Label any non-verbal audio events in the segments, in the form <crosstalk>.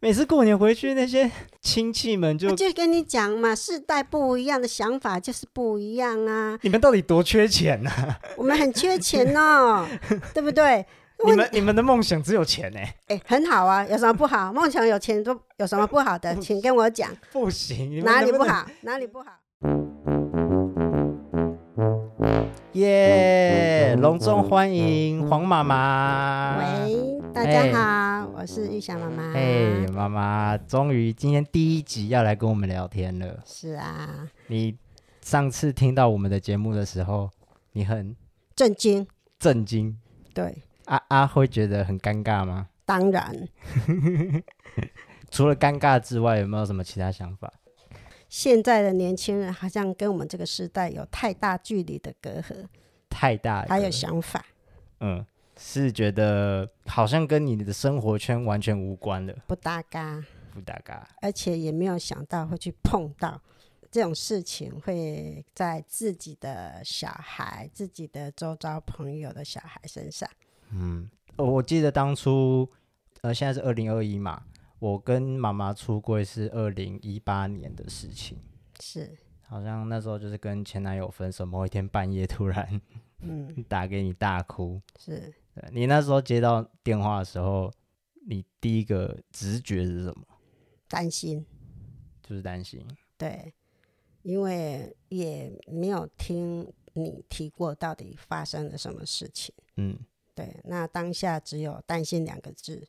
每次过年回去，那些 <laughs> 亲戚们就就跟你讲嘛，世代不一样的想法就是不一样啊。你们到底多缺钱呢、啊？我们很缺钱哦，<laughs> 对不对？你们你们的梦想只有钱呢？哎，很好啊，有什么不好？梦想有钱都 <laughs> 有什么不好的？请跟我讲。不行，哪里不好？哪里不好？耶！隆重欢迎黄妈妈。喂。大家好，欸、我是玉祥妈妈。嘿，妈妈，终于今天第一集要来跟我们聊天了。是啊，你上次听到我们的节目的时候，你很震惊。震惊。对。阿阿，会觉得很尴尬吗？当然。<laughs> 除了尴尬之外，有没有什么其他想法？现在的年轻人好像跟我们这个时代有太大距离的隔阂。太大。还有想法。嗯。是觉得好像跟你的生活圈完全无关了，不搭嘎，不搭嘎，而且也没有想到会去碰到这种事情，会在自己的小孩、自己的周遭朋友的小孩身上。嗯，我记得当初，呃，现在是二零二一嘛，我跟妈妈出柜是二零一八年的事情，是，好像那时候就是跟前男友分手，某一天半夜突然，嗯，<laughs> 打给你大哭，是。你那时候接到电话的时候，你第一个直觉是什么？担心，就是担心。对，因为也没有听你提过到底发生了什么事情。嗯，对。那当下只有担心两个字。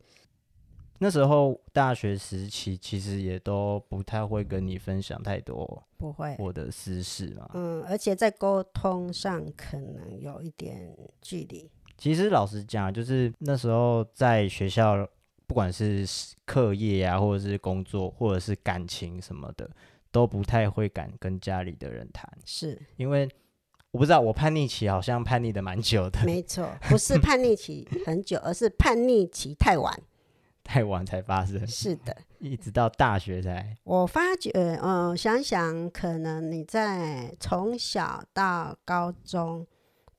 那时候大学时期，其实也都不太会跟你分享太多，不会我的私事嘛。嗯，而且在沟通上可能有一点距离。其实老实讲，就是那时候在学校，不管是课业啊，或者是工作，或者是感情什么的，都不太会敢跟家里的人谈。是因为我不知道，我叛逆期好像叛逆的蛮久的。没错，<laughs> 不是叛逆期很久，而是叛逆期太晚，<laughs> 太晚才发生。是的，<laughs> 一直到大学才。我发觉，嗯、呃，想想，可能你在从小到高中。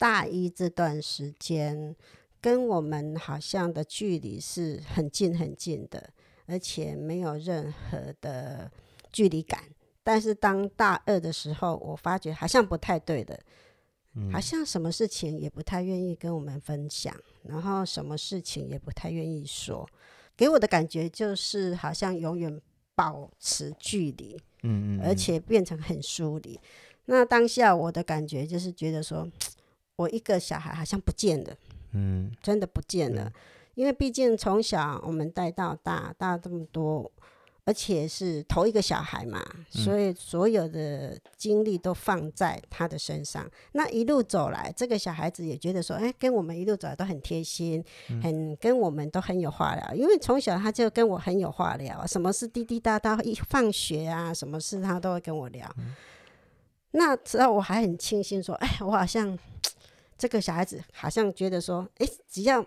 大一这段时间，跟我们好像的距离是很近很近的，而且没有任何的距离感。但是当大二的时候，我发觉好像不太对的，嗯、好像什么事情也不太愿意跟我们分享，然后什么事情也不太愿意说，给我的感觉就是好像永远保持距离，嗯，嗯嗯，而且变成很疏离。那当下我的感觉就是觉得说。我一个小孩好像不见了，嗯，真的不见了，嗯、因为毕竟从小我们带到大，大这么多，而且是头一个小孩嘛，嗯、所以所有的精力都放在他的身上。那一路走来，这个小孩子也觉得说，哎，跟我们一路走来都很贴心，嗯、很跟我们都很有话聊，因为从小他就跟我很有话聊，什么事滴滴答答，一放学啊，什么事他都会跟我聊。嗯、那时候我还很庆幸说，哎，我好像。这个小孩子好像觉得说，哎，只要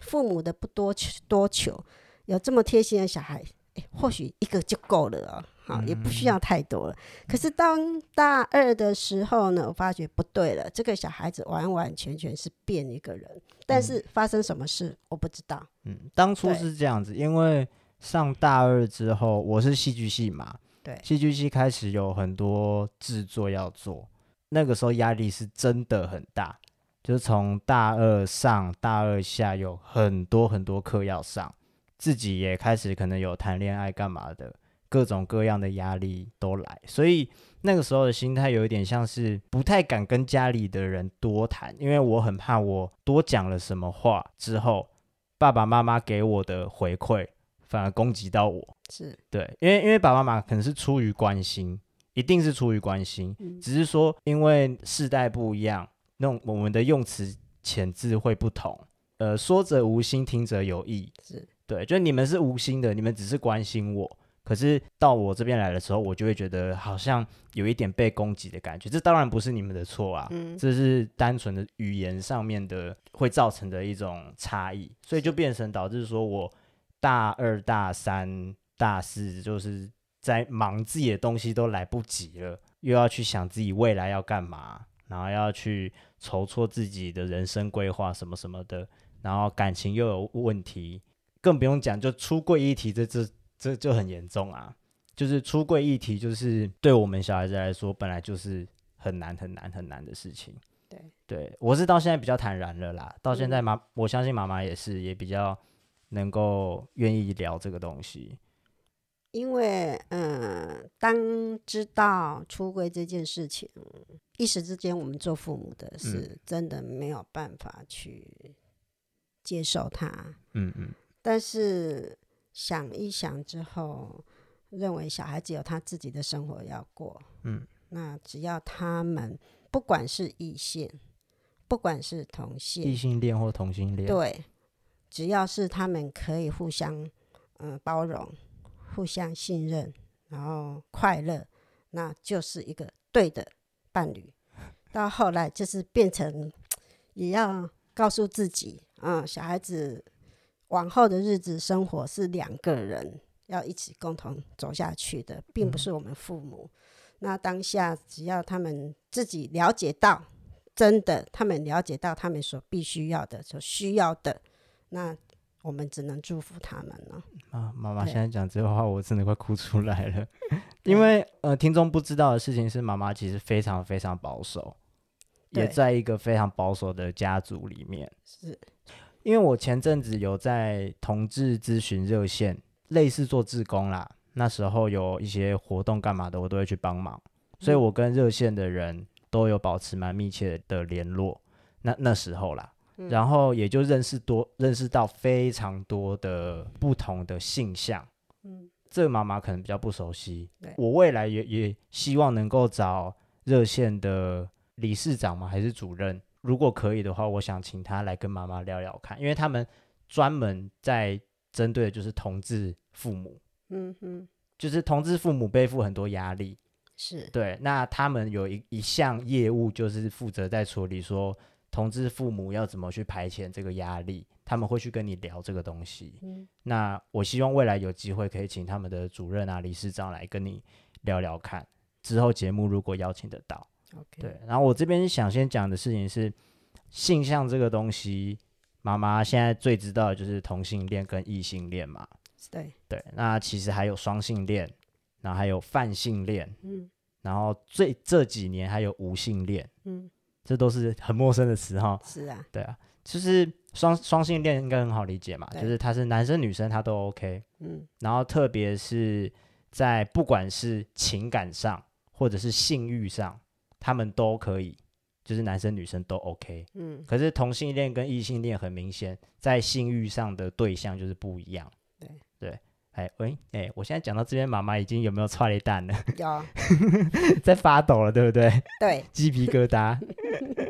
父母的不多求多求，有这么贴心的小孩，哎，或许一个就够了哦，好，也不需要太多了。可是当大二的时候呢，我发觉不对了，这个小孩子完完全全是变一个人，但是发生什么事我不知道。嗯，当初是这样子，因为上大二之后，我是戏剧系嘛，对，戏剧系开始有很多制作要做，那个时候压力是真的很大。就是从大二上大二下有很多很多课要上，自己也开始可能有谈恋爱干嘛的，各种各样的压力都来，所以那个时候的心态有一点像是不太敢跟家里的人多谈，因为我很怕我多讲了什么话之后，爸爸妈妈给我的回馈反而攻击到我。是对，因为因为爸爸妈妈可能是出于关心，一定是出于关心，嗯、只是说因为世代不一样。那种我们的用词遣字会不同，呃，说者无心，听者有意，是。对，就你们是无心的，你们只是关心我，可是到我这边来的时候，我就会觉得好像有一点被攻击的感觉，这当然不是你们的错啊，嗯，这是单纯的语言上面的会造成的一种差异，所以就变成导致说我大二、大三、大四就是在忙自己的东西都来不及了，又要去想自己未来要干嘛。然后要去筹措自己的人生规划什么什么的，然后感情又有问题，更不用讲，就出柜议题这这这就很严重啊。就是出柜议题，就是对我们小孩子来说，本来就是很难很难很难的事情。对，对我是到现在比较坦然了啦。到现在妈，嗯、我相信妈妈也是，也比较能够愿意聊这个东西。因为，嗯，当知道出柜这件事情，一时之间，我们做父母的是真的没有办法去接受他。嗯嗯。但是想一想之后。认为小孩子有他自己的生活要过，嗯，那只要他们不管是异性，不管是同性，异性恋或同性恋，对，只要是他们可以互相嗯、呃、包容、互相信任，然后快乐，那就是一个对的伴侣。到后来就是变成也要告诉自己，嗯，小孩子往后的日子生活是两个人。要一起共同走下去的，并不是我们父母。嗯、那当下只要他们自己了解到，真的，他们了解到他们所必须要的、所需要的，那我们只能祝福他们了。啊，妈妈现在讲这个话，我真的快哭出来了。<laughs> 因为呃，听众不知道的事情是，妈妈其实非常非常保守，也在一个非常保守的家族里面。是，因为我前阵子有在同志咨询热线。类似做志工啦，那时候有一些活动干嘛的，我都会去帮忙，所以我跟热线的人都有保持蛮密切的联络。那那时候啦，然后也就认识多认识到非常多的不同的性向。嗯，这个妈妈可能比较不熟悉。我未来也也希望能够找热线的理事长吗？还是主任？如果可以的话，我想请他来跟妈妈聊聊看，因为他们专门在。针对的就是同志父母，嗯哼，就是同志父母背负很多压力，是对。那他们有一一项业务，就是负责在处理说同志父母要怎么去排遣这个压力，他们会去跟你聊这个东西。嗯，那我希望未来有机会可以请他们的主任啊、理事长来跟你聊聊看。之后节目如果邀请得到。对，然后我这边想先讲的事情是性向这个东西。妈妈现在最知道的就是同性恋跟异性恋嘛，对对，那其实还有双性恋，然后还有泛性恋，嗯，然后最这几年还有无性恋，嗯，这都是很陌生的词哈，是啊，对啊，就是双双性恋应该很好理解嘛，就是他是男生女生他都 OK，嗯，然后特别是在不管是情感上或者是性欲上，他们都可以。就是男生女生都 OK，嗯，可是同性恋跟异性恋很明显，在性欲上的对象就是不一样。对。对，哎喂，哎，我现在讲到这边，妈妈已经有没有剉咧等了？有，<laughs> 在发抖了，对不对？<laughs> 对，鸡皮疙瘩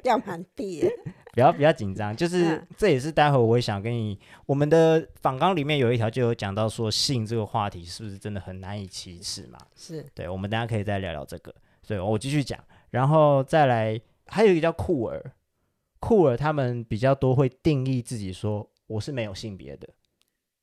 掉满地。<laughs> 不要不要紧张，就是、嗯、这也是待会我会想跟你，我们的访纲里面有一条就有讲到说性这个话题是不是真的很难以启齿嘛？是对，我们大家可以再聊聊这个。所以我继续讲，然后再来。还有一个叫酷儿，酷儿他们比较多会定义自己说，我是没有性别的，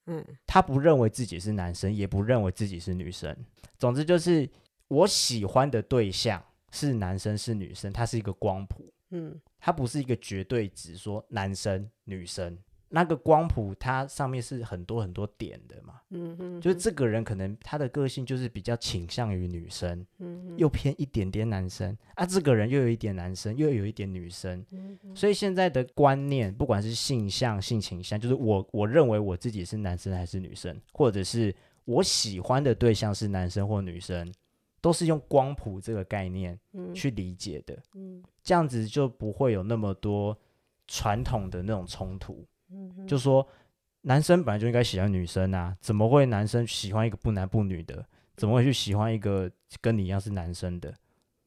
嗯，他不认为自己是男生，也不认为自己是女生。总之就是我喜欢的对象是男生是女生，他是一个光谱，嗯，他不是一个绝对值，说男生女生。那个光谱它上面是很多很多点的嘛，嗯哼，就是这个人可能他的个性就是比较倾向于女生，嗯，又偏一点点男生啊，这个人又有一点男生，又有一点女生，嗯，所以现在的观念，不管是性向、性倾向，就是我我认为我自己是男生还是女生，或者是我喜欢的对象是男生或女生，都是用光谱这个概念去理解的，嗯，这样子就不会有那么多传统的那种冲突。嗯，就说男生本来就应该喜欢女生啊，怎么会男生喜欢一个不男不女的？怎么会去喜欢一个跟你一样是男生的？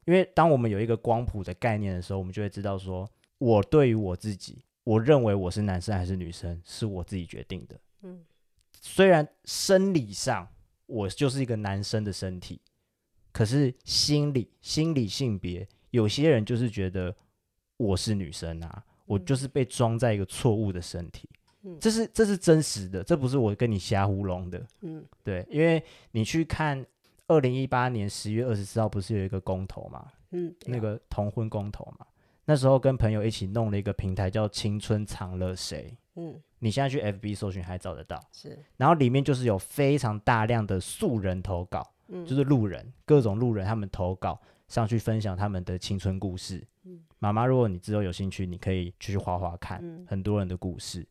因为当我们有一个光谱的概念的时候，我们就会知道说，我对于我自己，我认为我是男生还是女生，是我自己决定的。嗯，虽然生理上我就是一个男生的身体，可是心理心理性别，有些人就是觉得我是女生啊。我就是被装在一个错误的身体，嗯，这是这是真实的，这不是我跟你瞎胡弄的，嗯，对，因为你去看二零一八年十月二十四号不是有一个公投嘛，嗯，那个同婚公投嘛，那时候跟朋友一起弄了一个平台，叫“青春藏了谁”。嗯，你现在去 FB 搜寻还找得到。是，然后里面就是有非常大量的素人投稿，嗯，就是路人，各种路人他们投稿上去分享他们的青春故事。嗯，妈妈，如果你之后有兴趣，你可以去画画看，嗯，很多人的故事，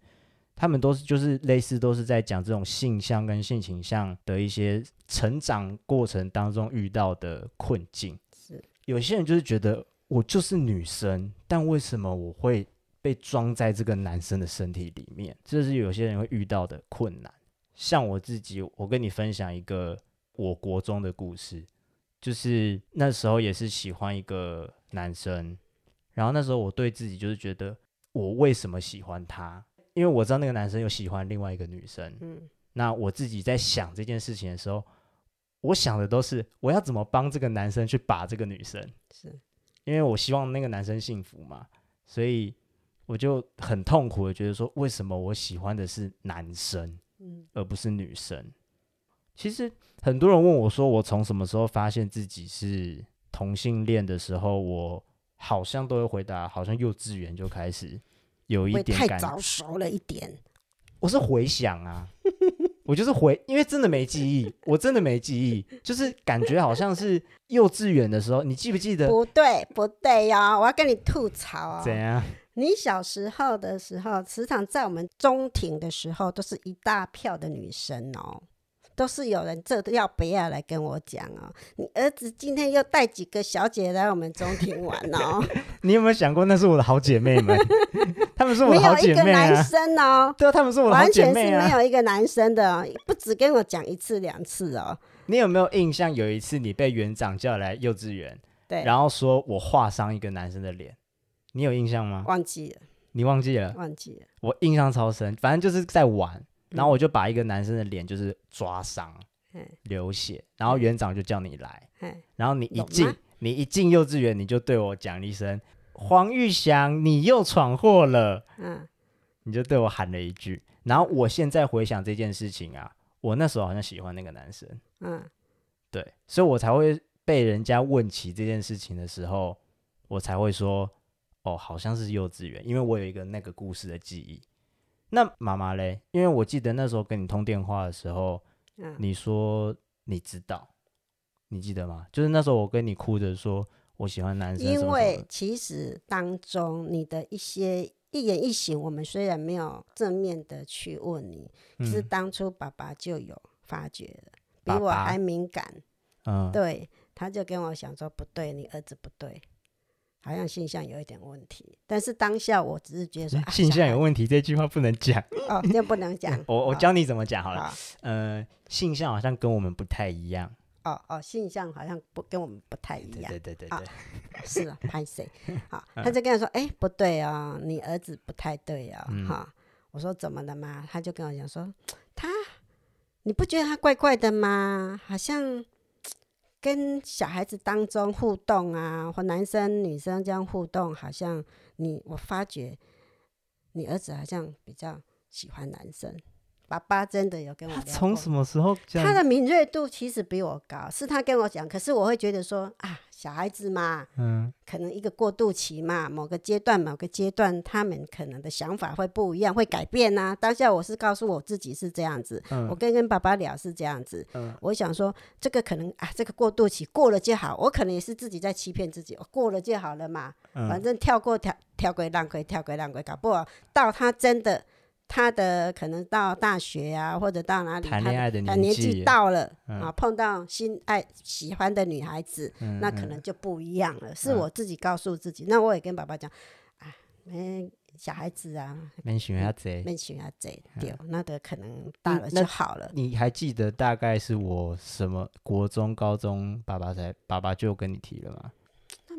他们都是就是类似都是在讲这种性向跟性倾向的一些成长过程当中遇到的困境。是，有些人就是觉得。我就是女生，但为什么我会被装在这个男生的身体里面？这是有些人会遇到的困难。像我自己，我跟你分享一个我国中的故事，就是那时候也是喜欢一个男生，然后那时候我对自己就是觉得，我为什么喜欢他？因为我知道那个男生又喜欢另外一个女生。嗯，那我自己在想这件事情的时候，我想的都是我要怎么帮这个男生去把这个女生。是。因为我希望那个男生幸福嘛，所以我就很痛苦的觉得说，为什么我喜欢的是男生，而不是女生？其实很多人问我说，我从什么时候发现自己是同性恋的时候，我好像都会回答，好像幼稚园就开始有一点太早熟了一点。我是回想啊。<laughs> 我就是回，因为真的没记忆，我真的没记忆，就是感觉好像是幼稚园的时候，你记不记得？不对，不对呀、哦！我要跟你吐槽哦。怎样？<laughs> 你小时候的时候，时常在我们中庭的时候，都是一大票的女生哦。都是有人这要不要来跟我讲哦？你儿子今天又带几个小姐来我们中庭玩哦？<laughs> 你有没有想过那是我的好姐妹们？<laughs> 他们是我的好姐妹啊！没有一个男生哦，对啊，他们是我的好姐妹啊，完全是没有一个男生的，不止跟我讲一次两次哦。你有没有印象？有一次你被园长叫来幼稚园，对，然后说我画伤一个男生的脸，你有印象吗？忘记了，你忘记了？忘记了，我印象超深，反正就是在玩。然后我就把一个男生的脸就是抓伤、嗯、流血，然后园长就叫你来，嗯、然后你一进你一进幼稚园，你就对我讲一声、嗯、黄玉祥，你又闯祸了，嗯，你就对我喊了一句。然后我现在回想这件事情啊，我那时候好像喜欢那个男生，嗯，对，所以我才会被人家问起这件事情的时候，我才会说，哦，好像是幼稚园，因为我有一个那个故事的记忆。那妈妈嘞？因为我记得那时候跟你通电话的时候，嗯、你说你知道，你记得吗？就是那时候我跟你哭着说我喜欢男生因为其实当中你的一些一言一行，我们虽然没有正面的去问你，嗯、是当初爸爸就有发觉了，比我还敏感。嗯，对，他就跟我想说不对，你儿子不对。好像性向有一点问题，但是当下我只是觉得说，性向有问题这句话不能讲哦，这不能讲。我我教你怎么讲好了。好呃，性向好像跟我们不太一样。哦哦，性向好像不跟我们不太一样。对对对对，对，是啊，拍谁？<laughs> 好，他就跟他说，哎、欸，不对啊、哦，你儿子不太对啊、哦。哈、我说怎么了嘛？他就跟我讲说，他，你不觉得他怪怪的吗？好像。跟小孩子当中互动啊，或男生女生这样互动，好像你我发觉你儿子好像比较喜欢男生。爸爸真的有跟我讲，从什么时候？他的敏锐度其实比我高，是他跟我讲。可是我会觉得说啊，小孩子嘛，嗯，可能一个过渡期嘛，某个阶段，某个阶段，他们可能的想法会不一样，会改变呐、啊。当下我是告诉我自己是这样子，嗯、我跟跟爸爸聊是这样子，嗯、我想说这个可能啊，这个过渡期过了就好。我可能也是自己在欺骗自己，我过了就好了嘛，嗯、反正跳过跳跳过浪鬼，跳过浪鬼，搞不好到他真的。他的可能到大学啊，或者到哪里，谈恋爱的年纪，到了、嗯、啊，碰到心爱喜欢的女孩子，嗯、那可能就不一样了。嗯、是我自己告诉自己，嗯、那我也跟爸爸讲，啊，没小孩子啊，没喜欢贼，没喜欢贼，对，那个可能大了就好了。你还记得大概是我什么国中、高中，爸爸才爸爸就跟你提了吗？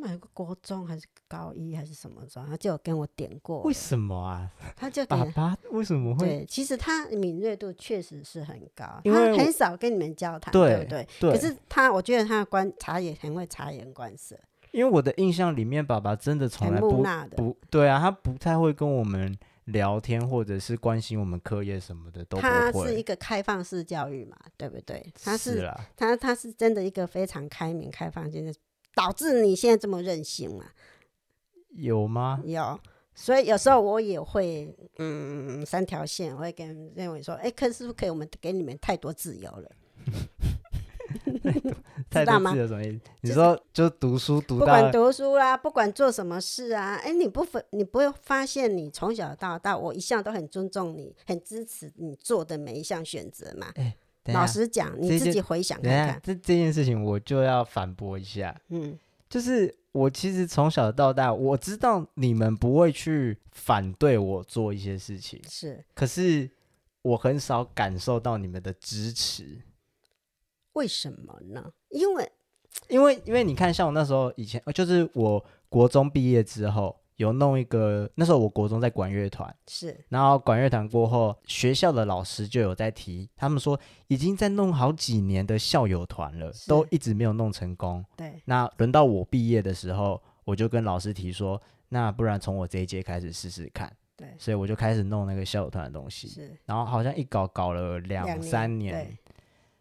他们有个国中还是高一还是什么时候他就有跟我点过。为什么啊？他就爸爸为什么会？对，其实他敏锐度确实是很高，他很少跟你们交谈，对不对？对。可是他，我觉得他的观察也很会察言观色。因为我的印象里面，爸爸真的从来不不，对啊，他不太会跟我们聊天，或者是关心我们课业什么的，都不会。他是一个开放式教育嘛，对不对？他是，他他是真的一个非常开明、开放，就是。导致你现在这么任性嘛？有吗？有，所以有时候我也会，嗯，三条线，我会跟认为说，哎、欸，可是不可以？我们给你们太多自由了。<laughs> 太多自由什么意思？你说就读书读到，不管读书啦，不管做什么事啊，哎、欸，你不分，你不会发现你从小到大，我一向都很尊重你，很支持你做的每一项选择嘛。欸老实讲，你自己回想看看，这这件事情我就要反驳一下。嗯，就是我其实从小到大，我知道你们不会去反对我做一些事情，是，可是我很少感受到你们的支持。为什么呢？因为，因为，因为你看，像我那时候以前，就是我国中毕业之后。有弄一个，那时候我国中在管乐团，是，然后管乐团过后，学校的老师就有在提，他们说已经在弄好几年的校友团了，都一直没有弄成功。对，那轮到我毕业的时候，我就跟老师提说，那不然从我这一届开始试试看。对，所以我就开始弄那个校友团的东西，是，然后好像一搞搞了两三年，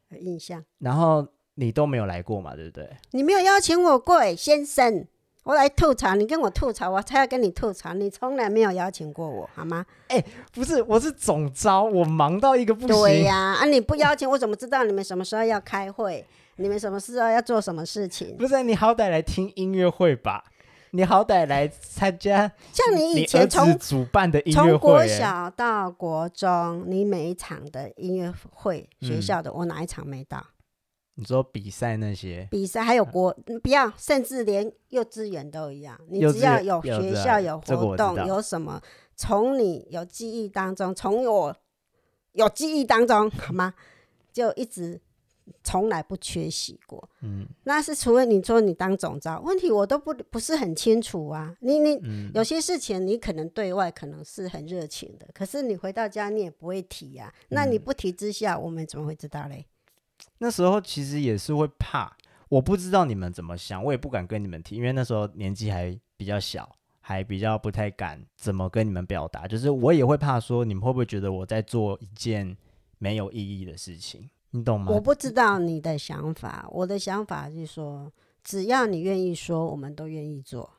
对，有印象。然后你都没有来过嘛，对不对？你没有邀请我过，先生。我来吐槽，你跟我吐槽，我才要跟你吐槽。你从来没有邀请过我，好吗？哎、欸，不是，我是总招，我忙到一个不行。对呀、啊，啊，你不邀请我怎么知道你们什么时候要开会？你们什么时候要做什么事情？不是，你好歹来听音乐会吧，你好歹来参加。像你以前从主办的音乐会，从国小到国中，你每一场的音乐会，学校的、嗯、我哪一场没到？你说比赛那些比赛还有国，不要，甚至连幼稚园都一样。你只要有学校有活动，有什么，从你有记忆当中，从我有记忆当中，好吗？就一直从来不缺席过。嗯，那是除了你说你当总召，问题我都不不是很清楚啊。你你、嗯、有些事情你可能对外可能是很热情的，可是你回到家你也不会提呀、啊。那你不提之下，我们怎么会知道嘞？那时候其实也是会怕，我不知道你们怎么想，我也不敢跟你们提，因为那时候年纪还比较小，还比较不太敢怎么跟你们表达。就是我也会怕说，你们会不会觉得我在做一件没有意义的事情？你懂吗？我不知道你的想法，我的想法是说，只要你愿意说，我们都愿意做。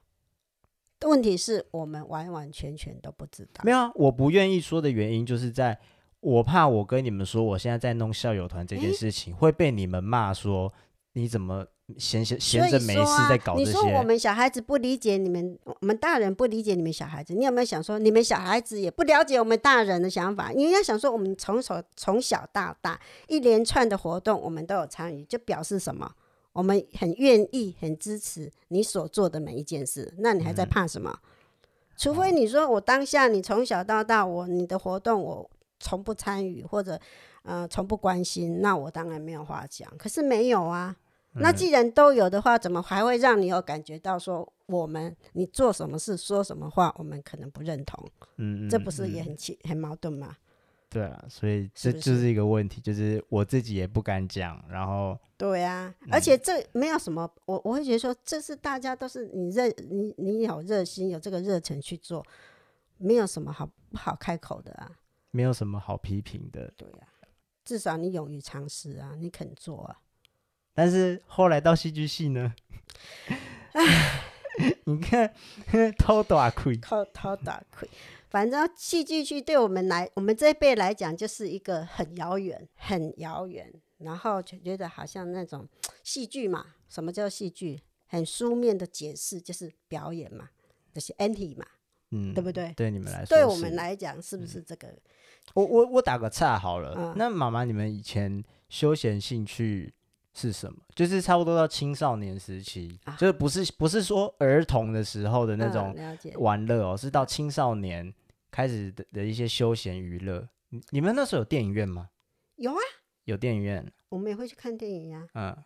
问题是我们完完全全都不知道。没有啊，我不愿意说的原因就是在。我怕我跟你们说，我现在在弄校友团这件事情，欸、会被你们骂说，你怎么闲闲闲着没事在搞这些？你说我们小孩子不理解你们，我们大人不理解你们小孩子，你有没有想说，你们小孩子也不了解我们大人的想法？你要想说，我们从小从小到大一连串的活动，我们都有参与，就表示什么？我们很愿意、很支持你所做的每一件事。那你还在怕什么？嗯、除非你说我当下你从小到大我你的活动我。从不参与或者，呃，从不关心，那我当然没有话讲。可是没有啊，嗯、那既然都有的话，怎么还会让你有感觉到说我们你做什么事说什么话，我们可能不认同？嗯，这不是也很奇、嗯、很矛盾吗？对啊，所以这就是一个问题，是是就是我自己也不敢讲，然后对啊，嗯、而且这没有什么，我我会觉得说，这是大家都是你热你你有热心有这个热忱去做，没有什么好不好开口的啊。没有什么好批评的，对呀、啊，至少你勇于尝试啊，你肯做啊。但是后来到戏剧系呢？唉，<laughs> 你看偷大亏，偷偷大亏。反正戏剧系对我们来，我们这一辈来讲，就是一个很遥远、很遥远，然后就觉得好像那种戏剧嘛。什么叫戏剧？很书面的解释就是表演嘛，就是 anti 嘛，嗯，对不对？对你们来说，对我们来讲，是不是这个？嗯我我我打个岔好了，嗯、那妈妈，你们以前休闲兴趣是什么？就是差不多到青少年时期，啊、就是不是不是说儿童的时候的那种玩乐哦，嗯、是到青少年开始的的一些休闲娱乐。你们那时候有电影院吗？有啊，有电影院，我们也会去看电影呀、啊。嗯，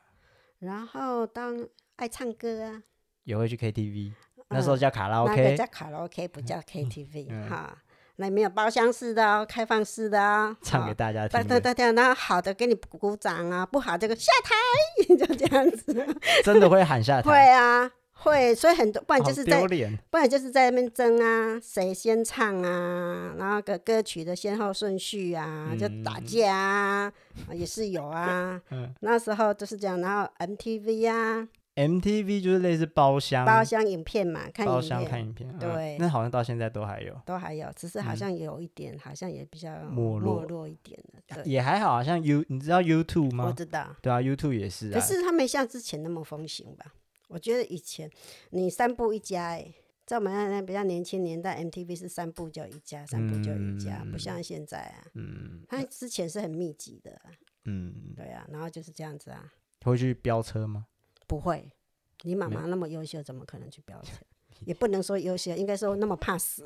然后当爱唱歌啊，也会去 KTV，、嗯、那时候叫卡拉 OK，那个、叫卡拉 OK，不叫 KTV、嗯嗯、哈。那没有包厢式的哦，开放式的哦，唱给大家听。对对对，然后好的给你鼓鼓掌啊，不好这个下台，<laughs> 就这样子。<laughs> 真的会喊下台？<laughs> 会啊，会。所以很多，不然就是在，不然就是在那边争啊，谁先唱啊，然后个歌曲的先后顺序啊，就打架啊，也是有啊。嗯。那时候就是这样，然后 MTV 啊。MTV 就是类似包厢，包厢影片嘛，看包厢看影片，对、嗯，那好像到现在都还有，都还有，只是好像有一点，嗯、好像也比较没落。一点了，也还好，好像 You，你知道 YouTube 吗？我知道，对啊，YouTube 也是啊，可是它没像之前那么风行吧？我觉得以前你三步一家，哎，在我们那比较年轻年代，MTV 是三步就一家，三步就一家，嗯、不像现在啊，嗯，它之前是很密集的，嗯，对啊，然后就是这样子啊，会去飙车吗？不会。你妈妈那么优秀，怎么可能去飙车？<laughs> 也不能说优秀，应该说那么怕死。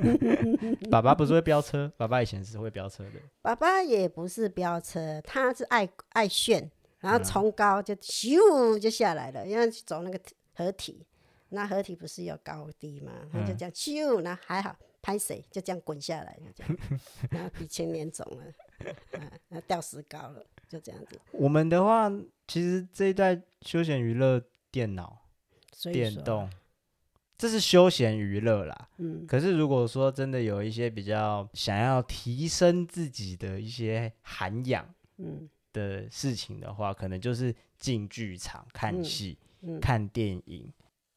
<laughs> 爸爸不是会飙车，爸爸以前是会飙车的。爸爸也不是飙车，他是爱爱炫，然后从高就咻就下来了，因为走那个合体，那合体不是有高低吗？他就这样咻，那还好拍谁就这样滚下来，就这样，<laughs> 然后鼻青脸肿了，啊，那掉石膏了。就这样子。我们的话，其实这一代休闲娱乐，电脑、电动，这是休闲娱乐啦。嗯。可是如果说真的有一些比较想要提升自己的一些涵养，嗯，的事情的话，可能就是进剧场看戏、嗯嗯、看电影。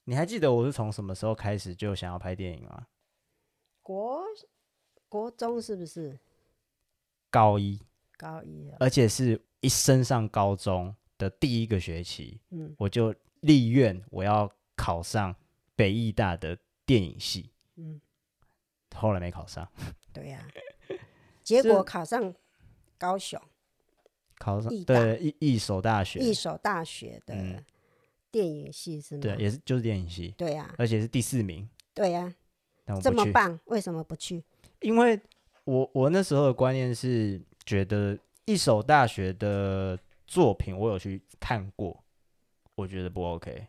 你还记得我是从什么时候开始就想要拍电影吗？国国中是不是？高一。高一啊，而且是一升上高中的第一个学期，嗯，我就立愿我要考上北艺大的电影系，嗯，后来没考上，对呀、啊，结果考上高雄，考上对一一所大学，一所大学的电影系是吗？对，也是就是电影系，对呀、啊，而且是第四名，对呀、啊，这么棒，为什么不去？因为我我那时候的观念是。觉得一所大学的作品，我有去看过，我觉得不 OK。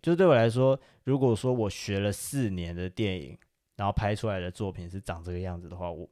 就对我来说，如果说我学了四年的电影，然后拍出来的作品是长这个样子的话，我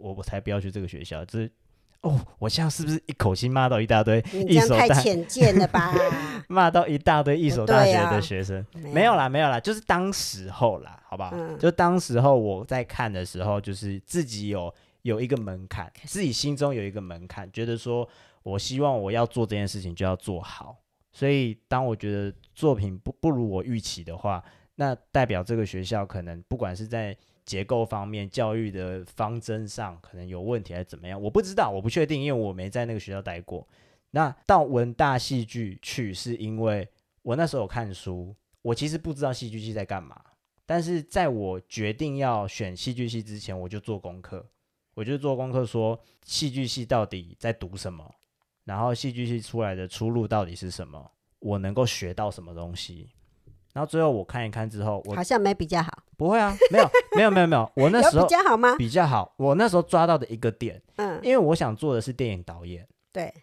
我我才不要去这个学校。这是哦，我现在是不是一口气骂到一大堆？你这样太浅见了吧？<laughs> 骂到一大堆一所大学的学生，没有，没有啦，没有啦，就是当时候啦，好不好？嗯、就当时候我在看的时候，就是自己有。有一个门槛，自己心中有一个门槛，觉得说，我希望我要做这件事情就要做好。所以，当我觉得作品不不如我预期的话，那代表这个学校可能不管是在结构方面、教育的方针上，可能有问题还是怎么样，我不知道，我不确定，因为我没在那个学校待过。那到文大戏剧去，是因为我那时候有看书，我其实不知道戏剧系在干嘛，但是在我决定要选戏剧系之前，我就做功课。我就做功课，说戏剧系到底在读什么，然后戏剧系出来的出路到底是什么，我能够学到什么东西。然后最后我看一看之后，我好像没比较好。不会啊，没有，没有，没有，没有。<laughs> 我那时候比较好吗？比较好。我那时候抓到的一个点，嗯，因为我想做的是电影导演。对。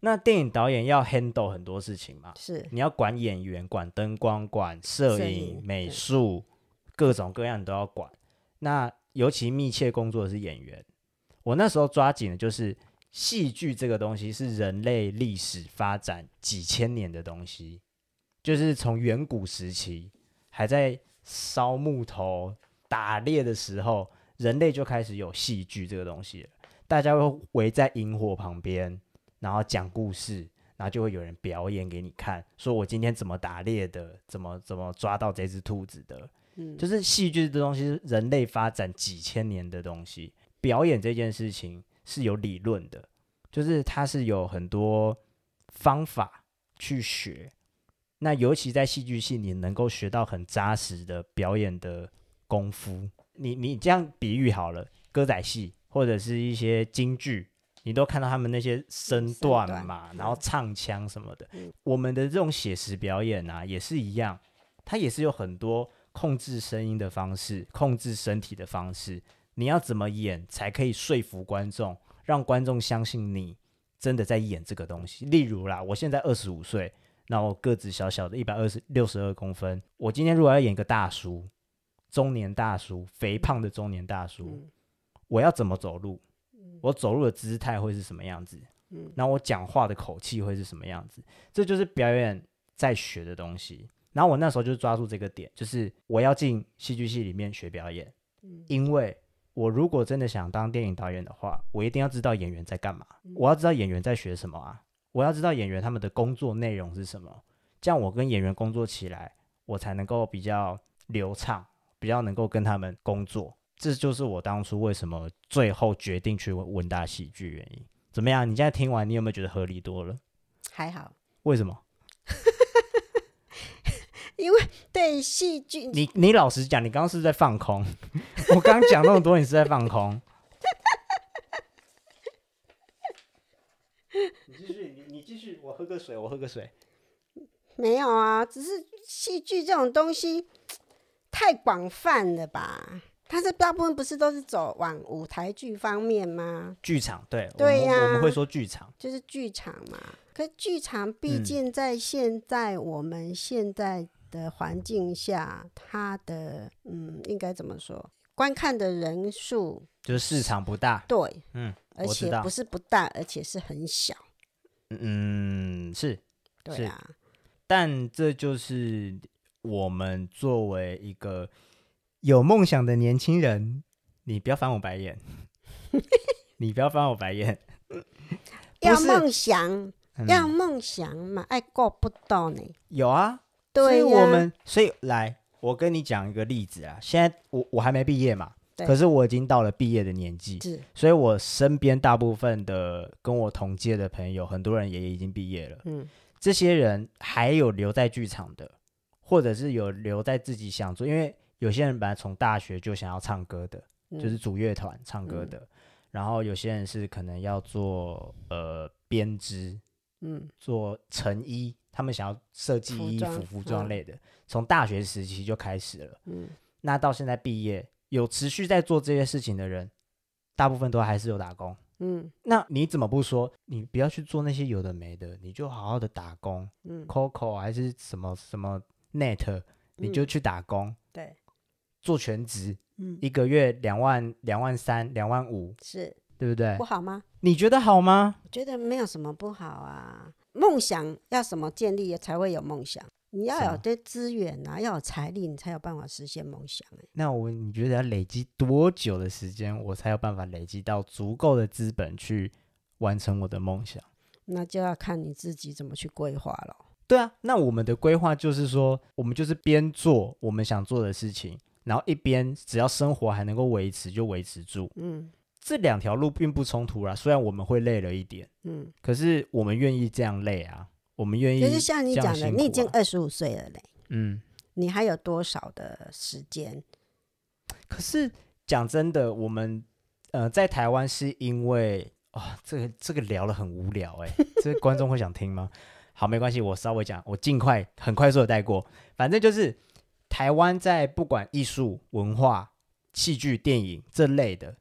那电影导演要 handle 很多事情嘛？是。你要管演员，管灯光，管摄影、美术，各种各样都要管。那尤其密切工作的是演员，我那时候抓紧的就是戏剧这个东西是人类历史发展几千年的东西，就是从远古时期还在烧木头、打猎的时候，人类就开始有戏剧这个东西了。大家会围在营火旁边，然后讲故事，然后就会有人表演给你看，说我今天怎么打猎的，怎么怎么抓到这只兔子的。嗯，就是戏剧这东西是人类发展几千年的东西，表演这件事情是有理论的，就是它是有很多方法去学。那尤其在戏剧系，你能够学到很扎实的表演的功夫。你你这样比喻好了，歌仔戏或者是一些京剧，你都看到他们那些身段嘛，然后唱腔什么的。我们的这种写实表演啊，也是一样，它也是有很多。控制声音的方式，控制身体的方式，你要怎么演才可以说服观众，让观众相信你真的在演这个东西？例如啦，我现在二十五岁，那我个子小小的，一百二十六十二公分，我今天如果要演一个大叔，中年大叔，肥胖的中年大叔，嗯、我要怎么走路？我走路的姿态会是什么样子？那我讲话的口气会是什么样子？这就是表演在学的东西。然后我那时候就抓住这个点，就是我要进戏剧系里面学表演，嗯，因为我如果真的想当电影导演的话，我一定要知道演员在干嘛，我要知道演员在学什么啊，我要知道演员他们的工作内容是什么。这样我跟演员工作起来，我才能够比较流畅，比较能够跟他们工作。这就是我当初为什么最后决定去文大喜剧原因。怎么样？你现在听完，你有没有觉得合理多了？还好。为什么？<laughs> 因为对戏剧，你你老实讲，你刚刚是，是在放空。<laughs> 我刚刚讲那么多，你是在放空。<laughs> 你继续，你你继续，我喝个水，我喝个水。没有啊，只是戏剧这种东西太广泛了吧？它是大部分不是都是走往舞台剧方面吗？剧场，对，对呀、啊，我们会说剧场，就是剧场嘛。可剧场毕竟在现在我们现在的环境下，嗯、它的嗯，应该怎么说？观看的人数就是市场不大，对，嗯，而且不是不大，而且是很小。嗯，是，对啊。但这就是我们作为一个有梦想的年轻人，你不要翻我白眼，<laughs> 你不要翻我白眼。要梦想，嗯、要梦想嘛，爱过不到呢。有啊，所以我们，所以来，我跟你讲一个例子啊。现在我我还没毕业嘛，可是我已经到了毕业的年纪，是，所以我身边大部分的跟我同届的朋友，很多人也已经毕业了。嗯。这些人还有留在剧场的，或者是有留在自己想做，因为有些人本来从大学就想要唱歌的，嗯、就是组乐团唱歌的，嗯、然后有些人是可能要做呃编织，嗯，做成衣，他们想要设计衣服、服装类的，嗯、从大学时期就开始了，嗯，那到现在毕业有持续在做这些事情的人，大部分都还是有打工。嗯，那你怎么不说？你不要去做那些有的没的，你就好好的打工。嗯，Coco 还是什么什么 Net，你就去打工。嗯、对，做全职，嗯，一个月两万、两万三、两万五，是对不对？不好吗？你觉得好吗？我觉得没有什么不好啊。梦想要什么建立才会有梦想？你要有对资源啊，要有财力，你才有办法实现梦想。那我你觉得要累积多久的时间，我才有办法累积到足够的资本去完成我的梦想？那就要看你自己怎么去规划了。对啊，那我们的规划就是说，我们就是边做我们想做的事情，然后一边只要生活还能够维持就维持住。嗯，这两条路并不冲突啦，虽然我们会累了一点，嗯，可是我们愿意这样累啊。我们愿意，就是像你讲的，你已经二十五岁了嘞，嗯，你还有多少的时间？可是讲真的，我们呃在台湾是因为啊、哦，这个这个聊了很无聊哎，<laughs> 这个观众会想听吗？好，没关系，我稍微讲，我尽快很快速的带过。反正就是台湾在不管艺术、文化、戏剧、电影这类的。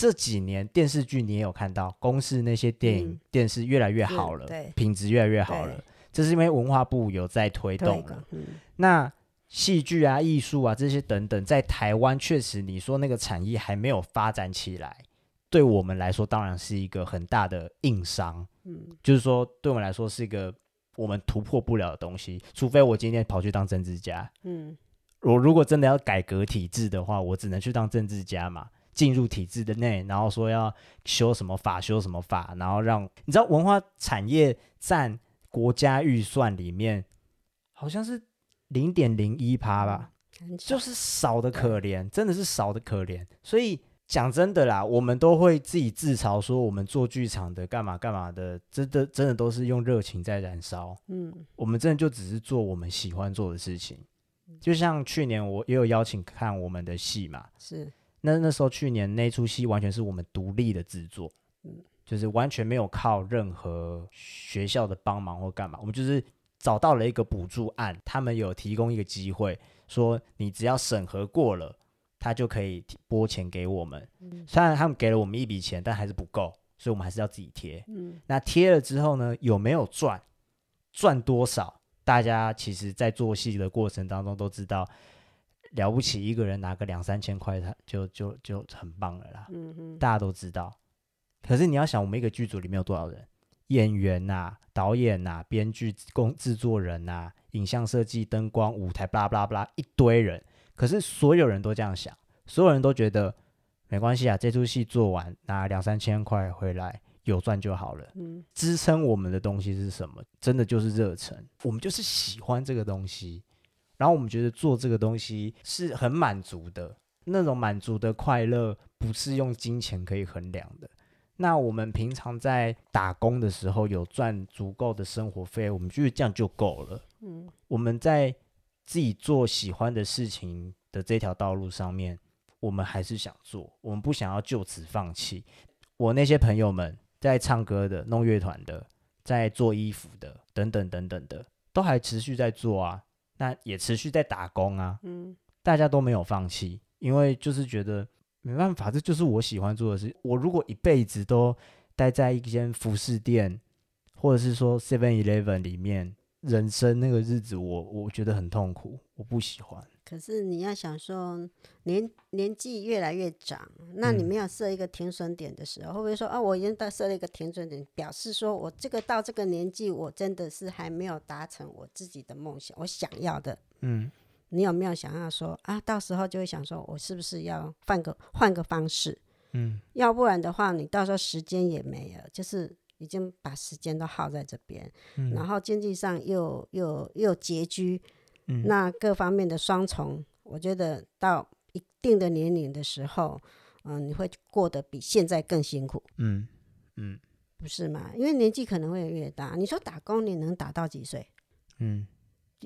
这几年电视剧你也有看到，公视那些电影、嗯、电视越来越好了，品质越来越好了。这是因为文化部有在推动了。嗯、那戏剧啊、艺术啊这些等等，在台湾确实你说那个产业还没有发展起来，对我们来说当然是一个很大的硬伤。嗯，就是说对我们来说是一个我们突破不了的东西，除非我今天跑去当政治家。嗯，我如果真的要改革体制的话，我只能去当政治家嘛。进入体制的内，然后说要修什么法，修什么法，然后让你知道文化产业占国家预算里面好像是零点零一趴吧，就是少的可怜，真的是少的可怜。所以讲真的啦，我们都会自己自嘲说，我们做剧场的干嘛干嘛的，真的真的都是用热情在燃烧。嗯，我们真的就只是做我们喜欢做的事情。就像去年我也有邀请看我们的戏嘛，是。那那时候去年那出戏完全是我们独立的制作，嗯，就是完全没有靠任何学校的帮忙或干嘛，我们就是找到了一个补助案，他们有提供一个机会，说你只要审核过了，他就可以拨钱给我们。嗯，虽然他们给了我们一笔钱，但还是不够，所以我们还是要自己贴。嗯，那贴了之后呢，有没有赚？赚多少？大家其实在做戏的过程当中都知道。了不起，一个人拿个两三千块，他就就就很棒了啦。嗯嗯，大家都知道。可是你要想，我们一个剧组里面有多少人？演员呐、啊、导演呐、啊、编剧、工制作人呐、啊、影像设计、灯光、舞台，巴拉巴拉巴拉一堆人。可是所有人都这样想，所有人都觉得没关系啊，这出戏做完拿两三千块回来，有赚就好了。嗯，支撑我们的东西是什么？真的就是热忱，我们就是喜欢这个东西，然后我们觉得做这个东西是很满足的，那种满足的快乐不是用金钱可以衡量的。那我们平常在打工的时候有赚足够的生活费，我们觉得这样就够了。嗯，我们在自己做喜欢的事情的这条道路上面，我们还是想做，我们不想要就此放弃。我那些朋友们在唱歌的、弄乐团的、在做衣服的等等等等的，都还持续在做啊，那也持续在打工啊。嗯，大家都没有放弃，因为就是觉得。没办法，这就是我喜欢做的事。我如果一辈子都待在一间服饰店，或者是说 Seven Eleven 里面，人生那个日子我，我我觉得很痛苦，我不喜欢。可是你要想说，年年纪越来越长，那你没有设一个停损点的时候，嗯、会不会说啊，我已经到设了一个停损点，表示说我这个到这个年纪，我真的是还没有达成我自己的梦想，我想要的，嗯。你有没有想要说啊？到时候就会想说，我是不是要换个换个方式？嗯，要不然的话，你到时候时间也没有，就是已经把时间都耗在这边，嗯，然后经济上又又又拮据，嗯，那各方面的双重，我觉得到一定的年龄的时候，嗯，呃，你会过得比现在更辛苦，嗯嗯，不是吗？因为年纪可能会越大，你说打工你能打到几岁？嗯。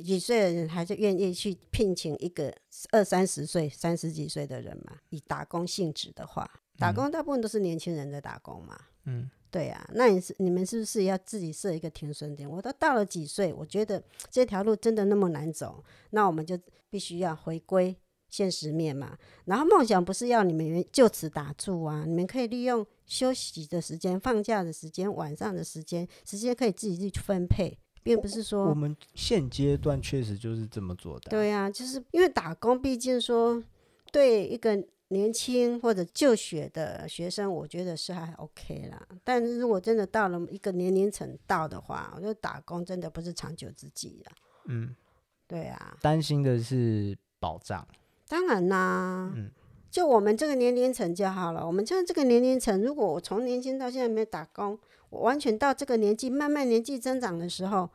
几岁的人还是愿意去聘请一个二三十岁、三十几岁的人嘛？以打工性质的话，打工大部分都是年轻人在打工嘛。嗯，对啊。那你是你们是不是要自己设一个停损点？我都到了几岁？我觉得这条路真的那么难走，那我们就必须要回归现实面嘛。然后梦想不是要你们就此打住啊，你们可以利用休息的时间、放假的时间、晚上的时间，时间可以自己去分配。并不是说我们现阶段确实就是这么做的。对呀、啊，就是因为打工，毕竟说对一个年轻或者就学的学生，我觉得是还 OK 啦。但是如果真的到了一个年龄层到的话，我觉得打工真的不是长久之计了。嗯，对啊。担心的是保障。当然啦，嗯，就我们这个年龄层就好了。我们像这个年龄层，如果我从年轻到现在没有打工。我完全到这个年纪，慢慢年纪增长的时候，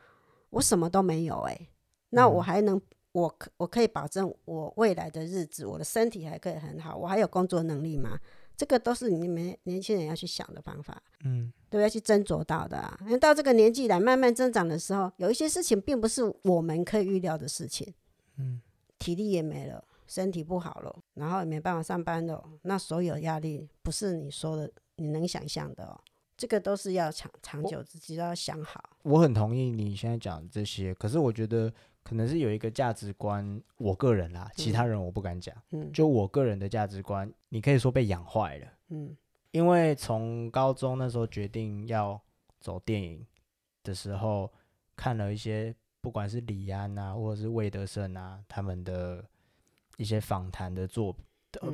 我什么都没有哎、欸，那我还能，我可我可以保证我未来的日子，我的身体还可以很好，我还有工作能力吗？这个都是你们年轻人要去想的方法，嗯，都要去斟酌到的、啊。因为到这个年纪来慢慢增长的时候，有一些事情并不是我们可以预料的事情，嗯，体力也没了，身体不好了，然后也没办法上班了，那所有压力不是你说的你能想象的哦。这个都是要长长久，自己都要想好。我很同意你现在讲的这些，可是我觉得可能是有一个价值观，我个人啦，其他人我不敢讲。嗯，就我个人的价值观，你可以说被养坏了。嗯，因为从高中那时候决定要走电影的时候，看了一些不管是李安啊，或者是魏德圣啊，他们的一些访谈的作品。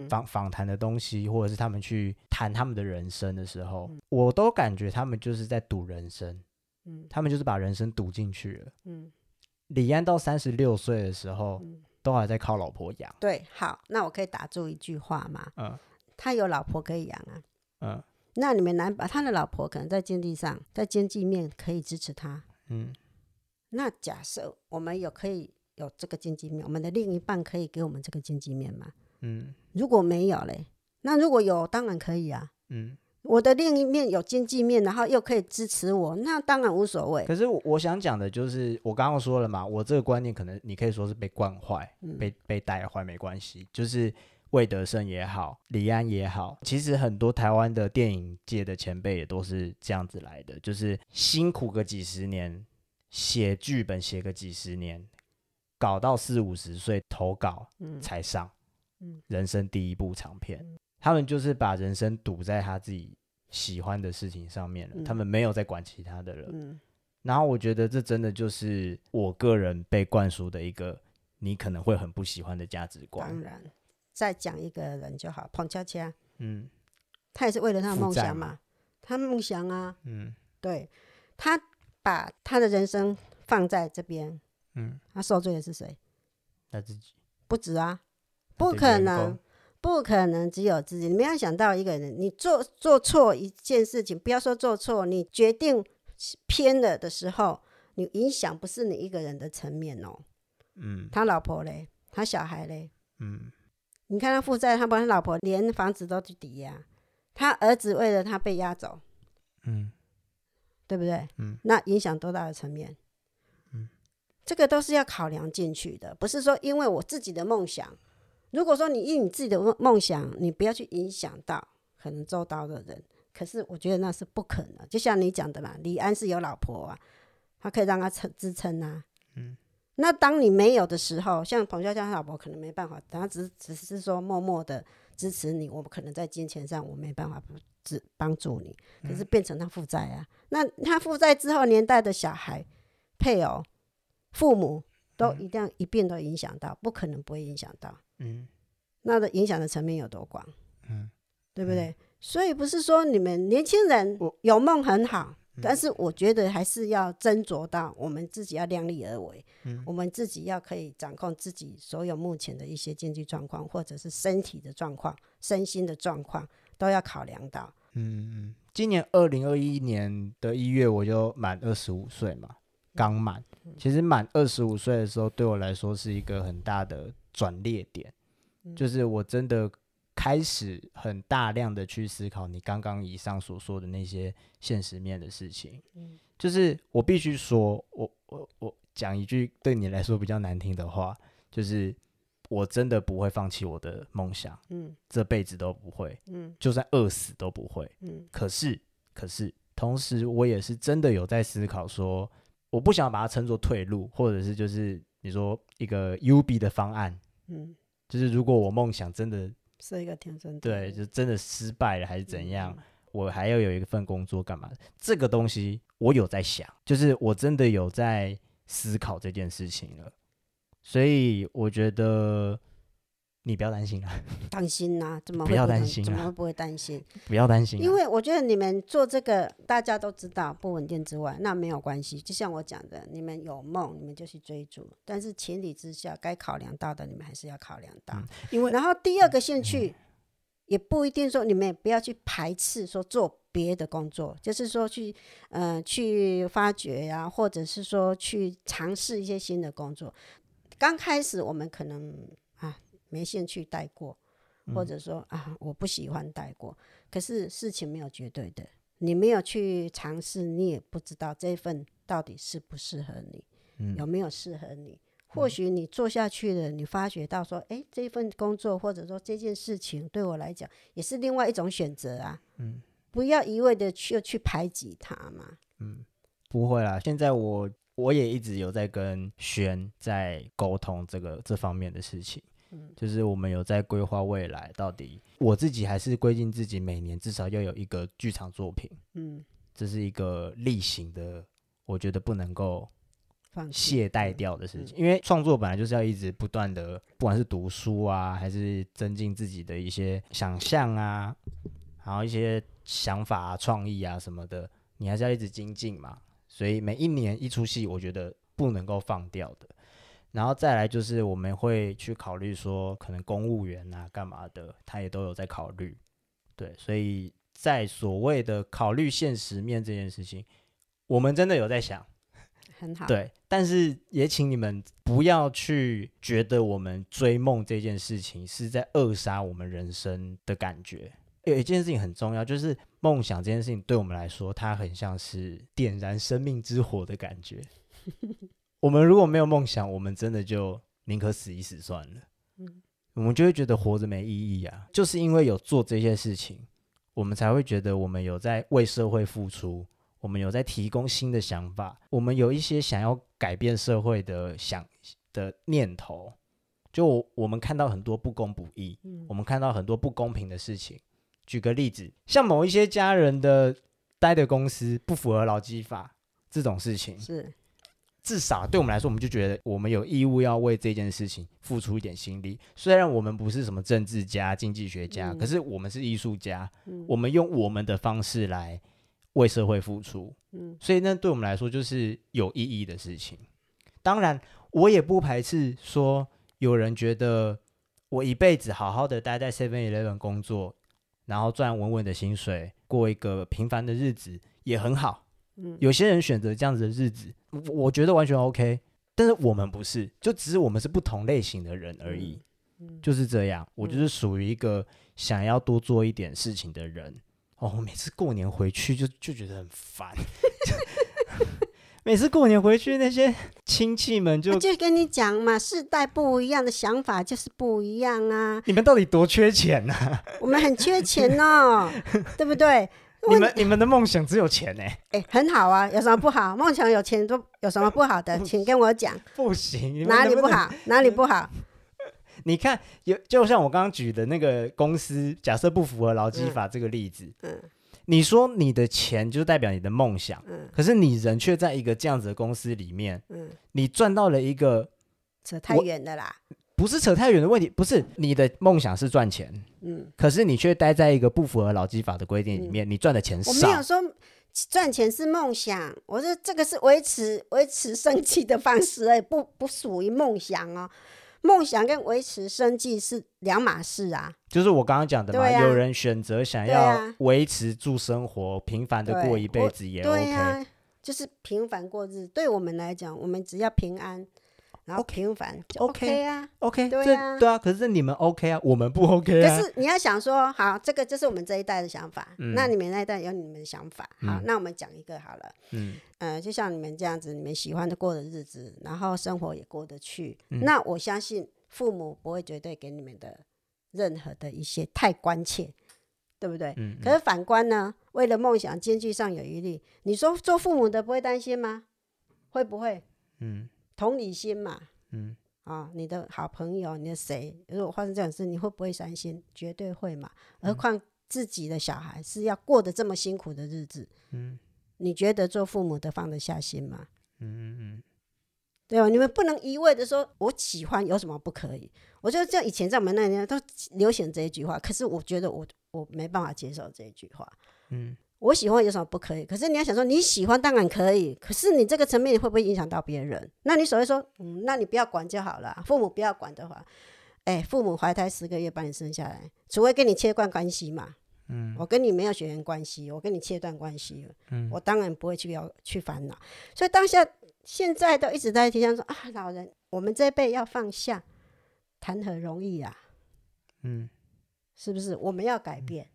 访访谈的东西，或者是他们去谈他们的人生的时候，嗯、我都感觉他们就是在赌人生，嗯，他们就是把人生赌进去了，嗯。李安到三十六岁的时候，嗯、都还在靠老婆养。对，好，那我可以打住一句话吗？嗯，他有老婆可以养啊，嗯，那你们男把他的老婆可能在经济上，在经济面可以支持他，嗯。那假设我们有可以有这个经济面，我们的另一半可以给我们这个经济面吗？嗯，如果没有嘞，那如果有，当然可以啊。嗯，我的另一面有经济面，然后又可以支持我，那当然无所谓。可是我我想讲的就是，我刚刚说了嘛，我这个观念可能你可以说是被惯坏，嗯、被被带坏没关系。就是魏德圣也好，李安也好，其实很多台湾的电影界的前辈也都是这样子来的，就是辛苦个几十年，写剧本写个几十年，搞到四五十岁投稿才上。嗯人生第一部长片，嗯、他们就是把人生赌在他自己喜欢的事情上面了，嗯、他们没有在管其他的人。嗯、然后我觉得这真的就是我个人被灌输的一个你可能会很不喜欢的价值观。当然，再讲一个人就好，彭恰恰，嗯，他也是为了他的梦想嘛，他梦想啊，嗯，对，他把他的人生放在这边，嗯，他受罪的是谁？他自己，不止啊。不可能，不可能只有自己。你没有想到一个人，你做做错一件事情，不要说做错，你决定偏了的时候，你影响不是你一个人的层面哦。嗯，他老婆嘞，他小孩嘞，嗯，你看他负债，他把他老婆连房子都去抵押，他儿子为了他被押走，嗯，对不对？嗯，那影响多大的层面？嗯，这个都是要考量进去的，不是说因为我自己的梦想。如果说你以你自己的梦梦想，你不要去影响到可能周遭的人，可是我觉得那是不可能。就像你讲的嘛，李安是有老婆啊，他可以让他撑支撑啊，嗯。那当你没有的时候，像彭佳佳他老婆可能没办法，他只只是说默默的支持你。我们可能在金钱上我没办法支帮助你，可是变成他负债啊。嗯、那他负债之后，年代的小孩、配偶、父母都一定要一并都影响到，嗯、不可能不会影响到。嗯，那的影响的层面有多广？嗯，对不对？嗯、所以不是说你们年轻人有梦很好。但是我觉得还是要斟酌到，我们自己要量力而为。嗯，我们自己要可以掌控自己所有目前的一些经济状况，或者是身体的状况、身心的状况，都要考量到。嗯嗯，今年二零二一年的一月，我就满二十五岁嘛，刚满。其实满二十五岁的时候，对我来说是一个很大的转捩点，就是我真的。开始很大量的去思考你刚刚以上所说的那些现实面的事情，嗯，就是我必须说，我我我讲一句对你来说比较难听的话，就是我真的不会放弃我的梦想，嗯，这辈子都不会，嗯，就算饿死都不会，嗯，可是可是同时我也是真的有在思考说，我不想把它称作退路，或者是就是你说一个 U B 的方案，嗯，就是如果我梦想真的。是一个天生对，就真的失败了还是怎样？嗯、我还要有一份工作干嘛？这个东西我有在想，就是我真的有在思考这件事情了，所以我觉得。你不要担心啊！<laughs> 担心呐？怎么会不要担心？怎么会不会担心？不要担心，因为我觉得你们做这个，大家都知道不稳定之外，那没有关系。就像我讲的，你们有梦，你们就去追逐。但是前提之下，该考量到的，你们还是要考量到。因为然后第二个兴趣，也不一定说你们也不要去排斥说做别的工作，就是说去呃去发掘呀，或者是说去尝试一些新的工作。刚开始我们可能。没兴趣带过，或者说啊，我不喜欢带过。可是事情没有绝对的，你没有去尝试，你也不知道这份到底适不适合你，嗯、有没有适合你。或许你做下去了，你发觉到说，哎，这份工作或者说这件事情对我来讲也是另外一种选择啊。嗯，不要一味的去去排挤它嘛。嗯，不会啦。现在我我也一直有在跟轩在沟通这个这方面的事情。就是我们有在规划未来，到底我自己还是规定自己每年至少要有一个剧场作品，嗯，这是一个例行的，我觉得不能够懈怠掉的事情，因为创作本来就是要一直不断的，不管是读书啊，还是增进自己的一些想象啊，然后一些想法啊、创意啊什么的，你还是要一直精进嘛，所以每一年一出戏，我觉得不能够放掉的。然后再来就是我们会去考虑说，可能公务员啊干嘛的，他也都有在考虑，对，所以在所谓的考虑现实面这件事情，我们真的有在想，很好，对，但是也请你们不要去觉得我们追梦这件事情是在扼杀我们人生的感觉。有一件事情很重要，就是梦想这件事情对我们来说，它很像是点燃生命之火的感觉。<laughs> 我们如果没有梦想，我们真的就宁可死一死算了。嗯，我们就会觉得活着没意义啊。就是因为有做这些事情，我们才会觉得我们有在为社会付出，我们有在提供新的想法，我们有一些想要改变社会的想的念头。就我们看到很多不公不义，嗯，我们看到很多不公平的事情。举个例子，像某一些家人的待的公司不符合劳基法这种事情，是。至少对我们来说，我们就觉得我们有义务要为这件事情付出一点心力。虽然我们不是什么政治家、经济学家，嗯、可是我们是艺术家，嗯、我们用我们的方式来为社会付出。嗯、所以那对我们来说就是有意义的事情。当然，我也不排斥说有人觉得我一辈子好好的待在 Seven Eleven 工作，然后赚稳稳的薪水，过一个平凡的日子也很好。嗯，有些人选择这样子的日子，我觉得完全 OK。但是我们不是，就只是我们是不同类型的人而已。嗯，就是这样。我就是属于一个想要多做一点事情的人。哦，我每次过年回去就就觉得很烦。<laughs> 每次过年回去，那些亲戚们就就跟你讲嘛，世代不一样的想法就是不一样啊。你们到底多缺钱呢？啊？我们很缺钱哦，对不对？你们你们的梦想只有钱呢？哎，很好啊，有什么不好？<laughs> 梦想有钱都有什么不好的？请跟我讲。不行，哪里不好？哪里不好？<laughs> 你看，有就像我刚刚举的那个公司，假设不符合劳基法这个例子，嗯。嗯你说你的钱就代表你的梦想，嗯，可是你人却在一个这样子的公司里面，嗯，你赚到了一个扯太远的啦，不是扯太远的问题，不是你的梦想是赚钱，嗯，可是你却待在一个不符合劳基法的规定里面，嗯，你赚的钱少。我没有说赚钱是梦想，我说这个是维持维持生计的方式，哎，不不属于梦想哦。梦想跟维持生计是两码事啊，就是我刚刚讲的嘛，啊、有人选择想要维持住生活，啊、平凡的过一辈子也 OK，对啊，就是平凡过日子。对我们来讲，我们只要平安。然后平凡就 OK 啊，OK，对啊，对啊，可是你们 OK 啊，我们不 OK 啊。可是你要想说，好，这个就是我们这一代的想法，嗯、那你们那一代有你们的想法，好，嗯、那我们讲一个好了，嗯，呃，就像你们这样子，你们喜欢的过的日子，然后生活也过得去，嗯、那我相信父母不会绝对给你们的任何的一些太关切，对不对？嗯。可是反观呢，为了梦想，经济上有余力，你说做父母的不会担心吗？会不会？嗯。同理心嘛，嗯，啊，你的好朋友，你的谁，如果发生这种事，你会不会伤心？绝对会嘛。何况自己的小孩是要过得这么辛苦的日子，嗯，你觉得做父母的放得下心吗？嗯嗯嗯，对吧？你们不能一味的说我喜欢有什么不可以？我觉得这以前在我们那里都流行这一句话，可是我觉得我我没办法接受这一句话，嗯。我喜欢有什么不可以？可是你要想说你喜欢当然可以，可是你这个层面会不会影响到别人？那你所谓说，嗯，那你不要管就好了。<laughs> 父母不要管的话，哎，父母怀胎十个月把你生下来，除非跟你切断关系嘛，嗯，我跟你没有血缘关系，我跟你切断关系了，嗯，我当然不会去要去烦恼。所以当下现在都一直在提倡说啊，老人，我们这一辈要放下，谈何容易啊？嗯，是不是？我们要改变。嗯，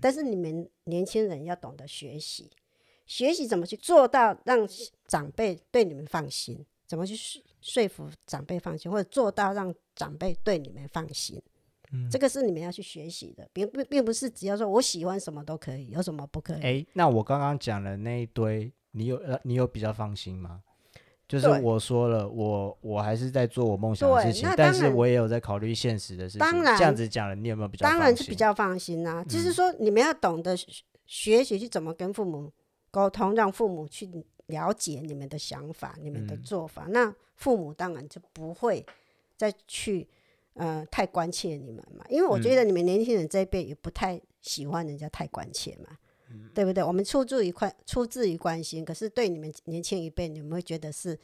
但是你们年轻人要懂得学习，学习怎么去做到让长辈对你们放心，怎么去说说服长辈放心，或者做到让长辈对你们放心，嗯，这个是你们要去学习的，并并并不是只要说我喜欢什么都可以，有什么不可以？哎，那我刚刚讲的那一堆，你有呃，你有比较放心吗？就是我说了，我我还是在做我梦想的事情，但是我也有在考虑现实的事情。当然，这样子讲了，你有没有比较？当然是比较放心啊。嗯、就是说，你们要懂得学习去怎么跟父母沟通，让父母去了解你们的想法、你们的做法。嗯、那父母当然就不会再去呃太关切你们嘛，因为我觉得你们年轻人这一辈也不太喜欢人家太关切嘛。对不对？我们出自于关出自于关心，可是对你们年轻一辈，你们会觉得是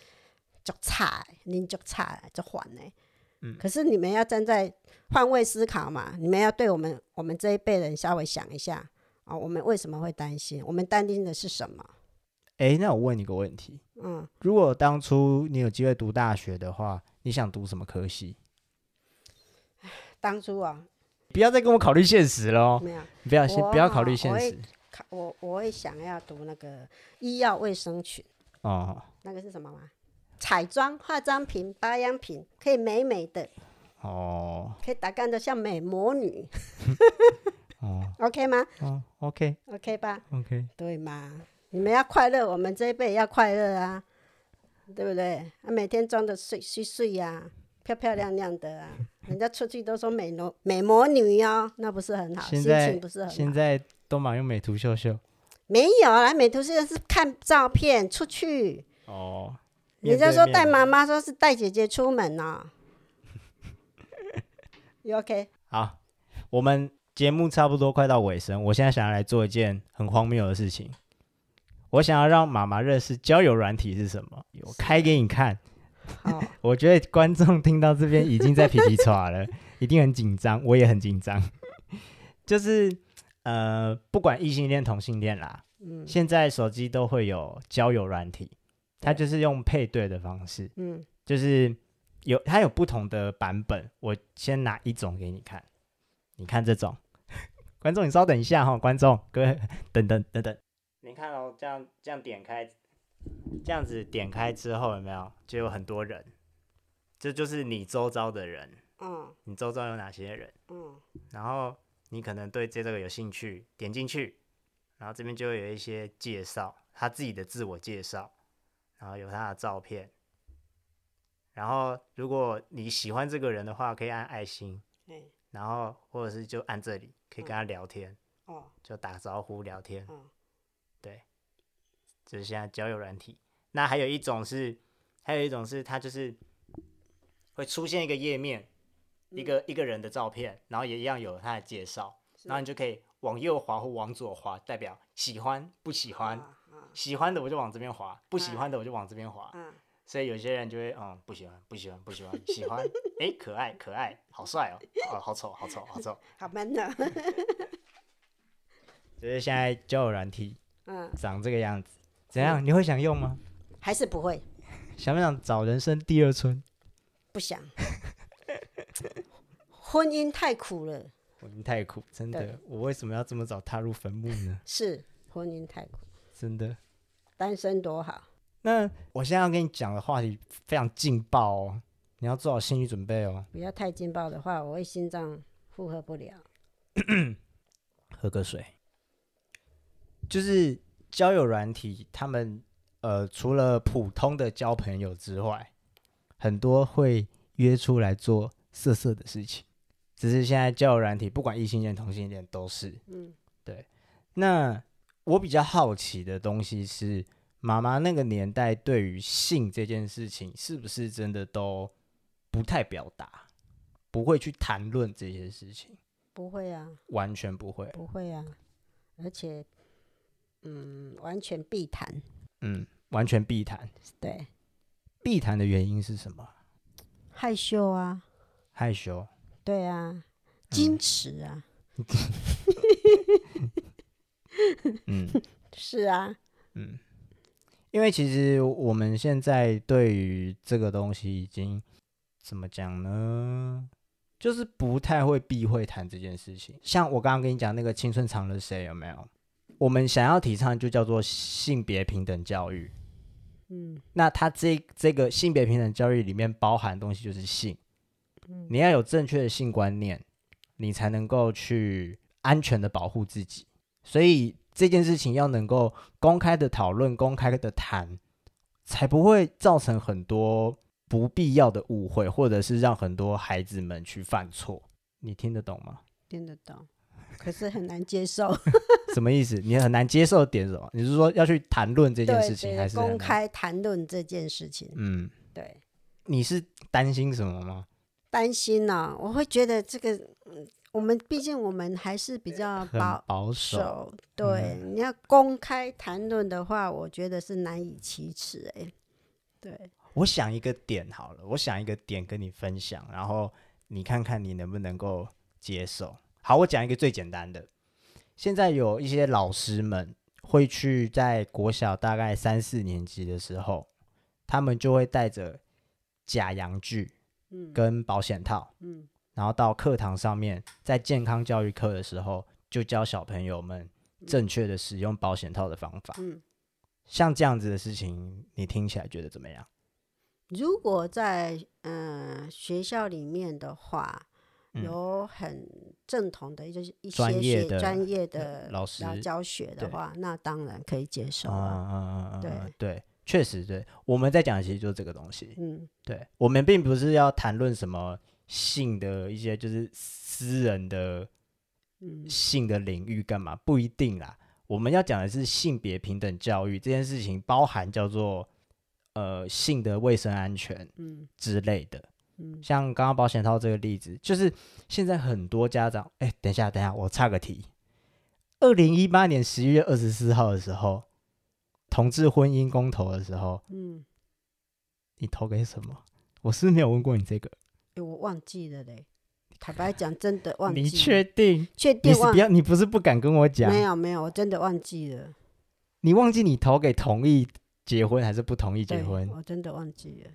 就差，您就差就缓呢。嗯。可是你们要站在换位思考嘛，你们要对我们我们这一辈人稍微想一下啊，我们为什么会担心？我们担心的是什么？哎，那我问你个问题，嗯，如果当初你有机会读大学的话，你想读什么科系？<sighs> 当初啊，不要再跟我考虑现实喽。没有，不要先不要考虑现实。我我会想要读那个医药卫生群哦，那个是什么吗？彩妆、化妆品、保养品，可以美美的哦，可以打扮的像美魔女 <laughs> 哦，OK 吗？哦，OK OK 吧，OK 对吗？你们要快乐，我们这一辈要快乐啊，对不对？啊，每天装的水水水呀，漂漂亮亮的啊，<laughs> 人家出去都说美魔美魔女哟，那不是很好？心情不是很好？现在。都嘛用美图秀秀？没有啦，美图秀秀是看照片出去哦。人家说带妈妈，说是带姐姐出门呢。你 OK？好，我们节目差不多快到尾声，我现在想要来做一件很荒谬的事情。我想要让妈妈认识交友软体是什么，我开给你看。好，<laughs> 我觉得观众听到这边已经在皮皮剉了，一定很紧张，我也很紧张。就是呃，不管异性恋、同性恋啦，嗯，现在手机都会有交友软体，它就是用配对的方式，嗯，就是有它有不同的版本。我先拿一种给你看，你看这种，<laughs> 观众你稍等一下哈，观众各位等等等等，你看哦，这样这样点开。这样子点开之后有没有就有很多人？这就是你周遭的人。嗯，你周遭有哪些人？嗯，然后你可能对这个有兴趣，点进去，然后这边就会有一些介绍，他自己的自我介绍，然后有他的照片。然后如果你喜欢这个人的话，可以按爱心。嗯，然后或者是就按这里，可以跟他聊天。哦，就打招呼聊天。嗯，对。就是现在交友软体，那还有一种是，还有一种是它就是会出现一个页面，嗯、一个一个人的照片，然后也一样有他的介绍，然后你就可以往右滑或往左滑，代表喜欢不喜欢，啊啊、喜欢的我就往这边滑，不喜欢的我就往这边滑，啊、所以有些人就会嗯不喜欢不喜欢不喜欢，喜欢哎、欸、可爱可爱好帅哦，哦好丑好丑好丑，好闷的，<laughs> <laughs> 就是现在交友软体，嗯，长这个样子。怎样？你会想用吗？还是不会？想不想找人生第二春？不想。<laughs> 婚姻太苦了。婚姻太苦，真的。我为什么要这么早踏入坟墓呢？是婚姻太苦，真的。单身多好。那我现在要跟你讲的话题非常劲爆哦，你要做好心理准备哦。不要太劲爆的话，我会心脏负荷不了。<coughs> 喝个水。就是。交友软体，他们呃，除了普通的交朋友之外，很多会约出来做色色的事情。只是现在交友软体，不管异性恋、同性恋都是，嗯，对。那我比较好奇的东西是，妈妈那个年代对于性这件事情，是不是真的都不太表达，不会去谈论这些事情？不会啊，完全不会，不会啊，而且。嗯，完全避谈。嗯，完全避谈。对，避谈的原因是什么？害羞啊。害羞。对啊，矜持啊。<laughs> 嗯，是啊。嗯，因为其实我们现在对于这个东西已经怎么讲呢？就是不太会避讳谈这件事情。像我刚刚跟你讲那个青春藏了谁，有没有？我们想要提倡就叫做性别平等教育，嗯，那他这这个性别平等教育里面包含的东西就是性，嗯，你要有正确的性观念，你才能够去安全的保护自己。所以这件事情要能够公开的讨论、公开的谈，才不会造成很多不必要的误会，或者是让很多孩子们去犯错。你听得懂吗？听得懂。可是很难接受，<laughs> 什么意思？你很难接受点什么？你是说要去谈论这件事情，还是公开谈论这件事情？嗯，对。你是担心什么吗？担心呢、啊？我会觉得这个，嗯，我们毕竟我们还是比较保保守。对，嗯、你要公开谈论的话，我觉得是难以启齿。哎，对。我想一个点好了，我想一个点跟你分享，然后你看看你能不能够接受。好，我讲一个最简单的。现在有一些老师们会去在国小大概三四年级的时候，他们就会带着假阳具，跟保险套，嗯，然后到课堂上面，在健康教育课的时候，就教小朋友们正确的使用保险套的方法。嗯，像这样子的事情，你听起来觉得怎么样？如果在嗯、呃、学校里面的话。有很正统的，就是一些专业的专业的老师教学的话，那当然可以接受啊。对对，确实对。我们在讲的其实就是这个东西。嗯，对，我们并不是要谈论什么性的一些就是私人的性的领域干嘛，不一定啦。我们要讲的是性别平等教育这件事情，包含叫做呃性的卫生安全嗯之类的。嗯像刚刚保险套这个例子，就是现在很多家长，哎、欸，等一下，等一下，我插个题。二零一八年十一月二十四号的时候，同志婚姻公投的时候，嗯，你投给什么？我是没有问过你这个？欸、我忘记了嘞。坦白讲，真的忘记。你确定？确定？你不要，你不是不敢跟我讲？没有没有，我真的忘记了。你忘记你投给同意结婚还是不同意结婚？我真的忘记了。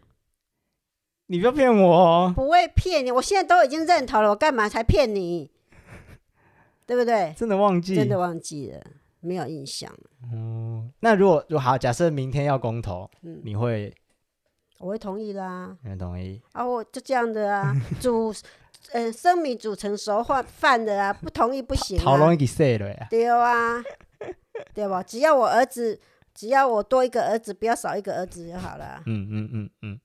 你不要骗我哦！不会骗你，我现在都已经认同了，我干嘛才骗你？对不对？真的忘记，真的忘记了，没有印象。嗯，那如果如果好，假设明天要公投，嗯，你会？我会同意啦。你会同意？啊，我就这样的啊，<laughs> 煮，呃，生米煮成熟饭饭的啊，不同意不行啊。好容易给碎了呀。对啊，对吧？只要我儿子，只要我多一个儿子，不要少一个儿子就好了。嗯嗯嗯嗯。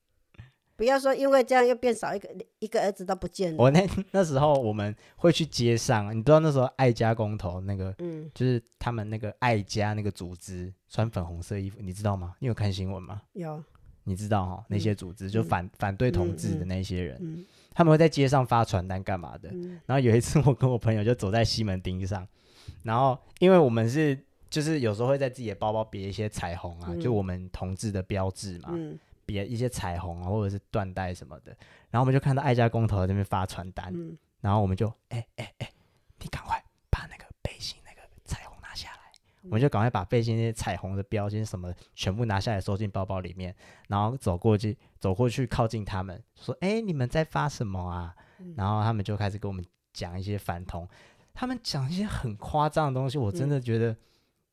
不要说，因为这样又变少一个一个儿子都不见了。我那那时候我们会去街上，你知道那时候爱家公投那个，嗯，就是他们那个爱家那个组织穿粉红色衣服，你知道吗？你有看新闻吗？有，你知道哈、哦？那些组织、嗯、就反反对同志的那些人，嗯嗯、他们会在街上发传单干嘛的？嗯、然后有一次我跟我朋友就走在西门町上，然后因为我们是就是有时候会在自己的包包别一些彩虹啊，嗯、就我们同志的标志嘛。嗯别一些彩虹啊，或者是缎带什么的，然后我们就看到爱家工头在那边发传单，嗯、然后我们就哎哎哎，你赶快把那个背心那个彩虹拿下来，嗯、我们就赶快把背心那些彩虹的标签什么全部拿下来收进包包里面，然后走过去走过去靠近他们说，哎，你们在发什么啊？嗯、然后他们就开始跟我们讲一些反同，他们讲一些很夸张的东西，我真的觉得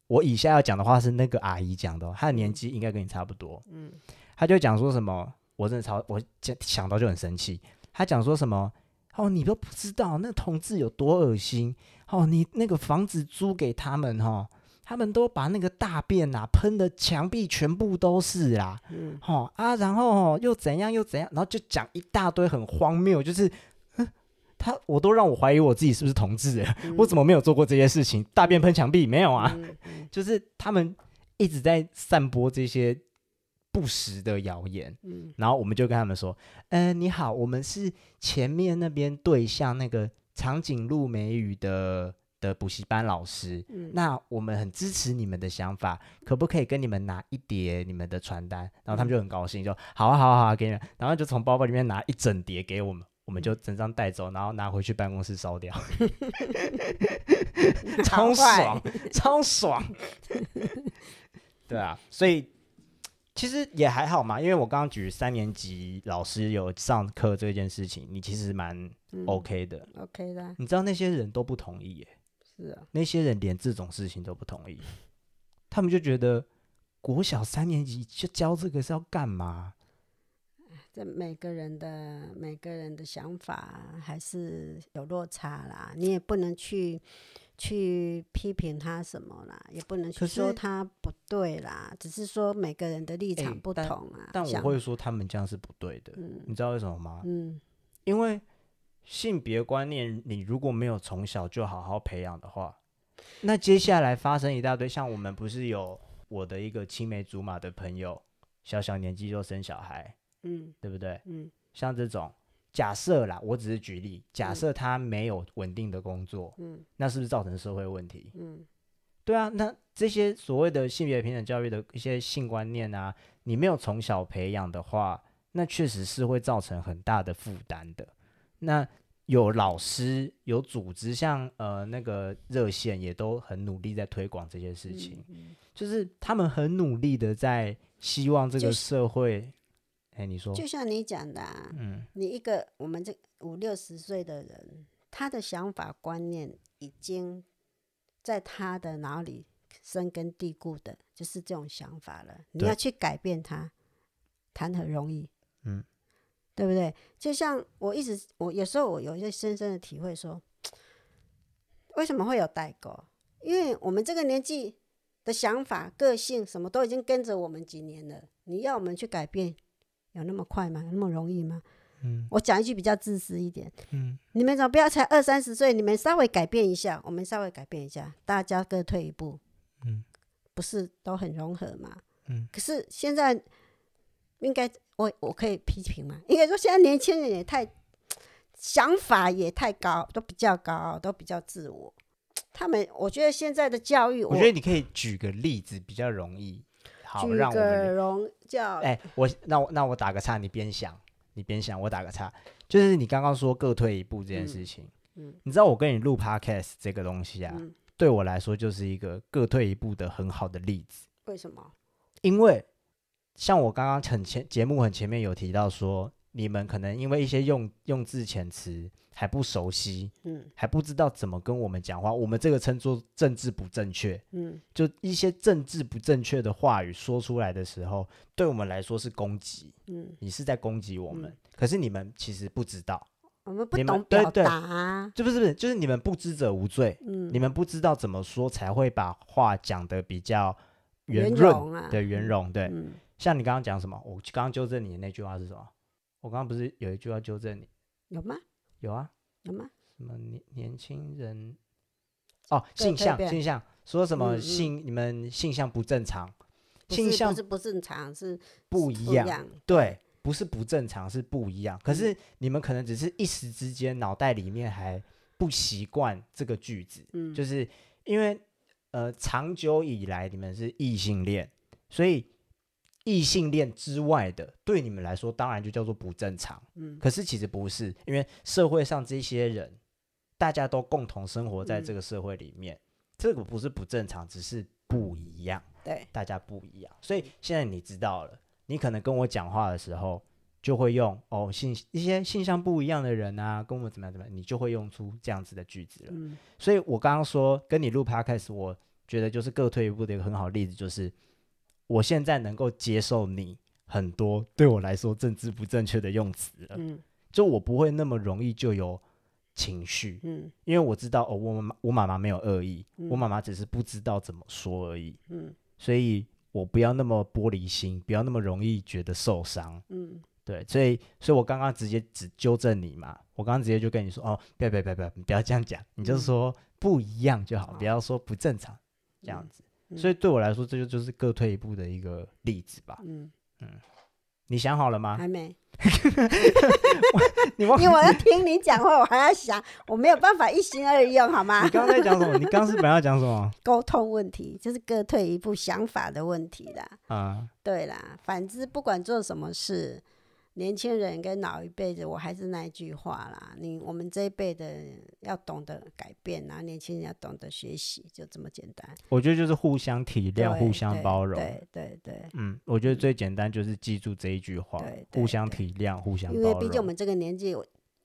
我以下要讲的话是那个阿姨讲的、哦，她的年纪应该跟你差不多，嗯。他就讲说什么，我真的超，我想到就很生气。他讲说什么，哦，你都不知道那同志有多恶心，哦，你那个房子租给他们，哈、哦，他们都把那个大便啊喷的墙壁全部都是啦，嗯，哦啊，然后、哦、又怎样又怎样，然后就讲一大堆很荒谬，就是，他我都让我怀疑我自己是不是同志，嗯、我怎么没有做过这些事情？大便喷墙壁没有啊？就是他们一直在散播这些。不实的谣言，嗯，然后我们就跟他们说，嗯、呃，你好，我们是前面那边对象那个长颈鹿美语的的补习班老师，嗯，那我们很支持你们的想法，可不可以跟你们拿一叠你们的传单？然后他们就很高兴，就好啊，好啊，好啊，给你们，然后就从包包里面拿一整叠给我们，我们就整张带走，然后拿回去办公室烧掉，<laughs> 超爽，超爽，对啊，所以。其实也还好嘛，因为我刚刚举三年级老师有上课这件事情，你其实蛮 OK 的，嗯，OK 的。你知道那些人都不同意耶，是啊，那些人连这种事情都不同意，他们就觉得国小三年级就教这个是要干嘛？这每个人的每个人的想法还是有落差啦，你也不能去。去批评他什么啦，也不能去说他不对啦，只是说每个人的立场不同啊。欸、但，但我会说他们这样是不对的，嗯、你知道为什么吗？嗯，因为性别观念你如果没有从小就好好培养的话，那接下来发生一大堆，像我们不是有我的一个青梅竹马的朋友，小小年纪就生小孩，嗯，对不对？嗯，像这种。假设啦，我只是举例。假设他没有稳定的工作，嗯，那是不是造成社会问题？嗯，对啊，那这些所谓的性别平等教育的一些性观念啊，你没有从小培养的话，那确实是会造成很大的负担的。那有老师有组织，像呃那个热线也都很努力在推广这些事情，嗯嗯、就是他们很努力的在希望这个社会。哎，你说，就像你讲的，啊，嗯，你一个我们这五六十岁的人，他的想法观念已经在他的脑里深根蒂固的，就是这种想法了。你要去改变他，谈何容易？嗯，对不对？就像我一直，我有时候我有一些深深的体会说，说为什么会有代沟？因为我们这个年纪的想法、个性什么都已经跟着我们几年了，你要我们去改变？有那么快吗？有那么容易吗？嗯，我讲一句比较自私一点，嗯，你们怎么不要才二三十岁？你们稍微改变一下，我们稍微改变一下，大家各退一步，嗯，不是都很融合吗？嗯，可是现在应该我我可以批评吗？应该说现在年轻人也太想法也太高，都比较高傲，都比较自我。他们我觉得现在的教育我，我觉得你可以举个例子比较容易。好，让我个们荣叫哎，我那我那我打个岔，你边想你边想，我打个岔，就是你刚刚说各退一步这件事情，嗯，你知道我跟你录 podcast 这个东西啊，嗯，对我来说就是一个各退一步的很好的例子。为什么？因为像我刚刚很前节目很前面有提到说，你们可能因为一些用用字遣词还不熟悉，嗯，还不知道怎么跟我们讲话，我们这个称作政治不正确，嗯，就一些政治不正确的话语说出来的时候，对我们来说是攻击，嗯，你是在攻击我们，嗯，可是你们其实不知道，我们不懂表对对达啊，就不是不是，就是你们不知者无罪，嗯，你们不知道怎么说才会把话讲得比较圆润，对圆融，对。嗯，像你刚刚讲什么？我刚刚纠正你的那句话是什么？我刚刚不是有一句要纠正你？有吗？有啊，有吗？什么年年轻人？哦，性向性向，说什么性？你们性向不正常，性向不是不正常，是不一样。不一样，对，不是不正常，是不一样。可是你们可能只是一时之间脑袋里面还不习惯这个句子，嗯，就是因为呃，长久以来你们是异性恋，所以异性恋之外的对你们来说，当然就叫做不正常。嗯，可是其实不是，因为社会上这些人，大家都共同生活在这个社会里面，嗯、这个不是不正常，只是不一样。对，大家不一样，所以现在你知道了，你可能跟我讲话的时候，就会用哦性一些性向不一样的人啊，跟我怎么样怎么样，你就会用出这样子的句子了。嗯，所以我刚刚说跟你录 podcast，我觉得就是各退一步的一个很好的例子，就是我现在能够接受你很多对我来说政治不正确的用词了，嗯，就我不会那么容易就有情绪，嗯，因为我知道哦，我妈妈我妈妈没有恶意，嗯。我妈妈只是不知道怎么说而已，嗯，所以我不要那么玻璃心，不要那么容易觉得受伤，嗯，对，所以所以我刚刚直接只纠正你嘛，我刚刚直接就跟你说哦，不要不要不要不要，你不要这样讲，你就说不一样就好，嗯不要说不正常这样子，嗯所以对我来说，这就就是各退一步的一个例子吧。嗯嗯，你想好了吗？还没，<laughs> 你忘因为我要听你讲话，我还要想，我没有办法一心二用，好吗你？刚才讲什么？你刚刚是本来要讲什么？<laughs> 沟通问题就是各退一步想法的问题啦。啊，对啦，反之不管做什么事，年轻人跟老一辈的，我还是那一句话啦，你我们这一辈的要懂得改变，然后年轻人要懂得学习，就这么简单。我觉得就是互相体谅，互相包容。对对对，嗯，我觉得最简单就是记住这一句话互相体谅，互相因包容。因为毕竟我们这个年纪，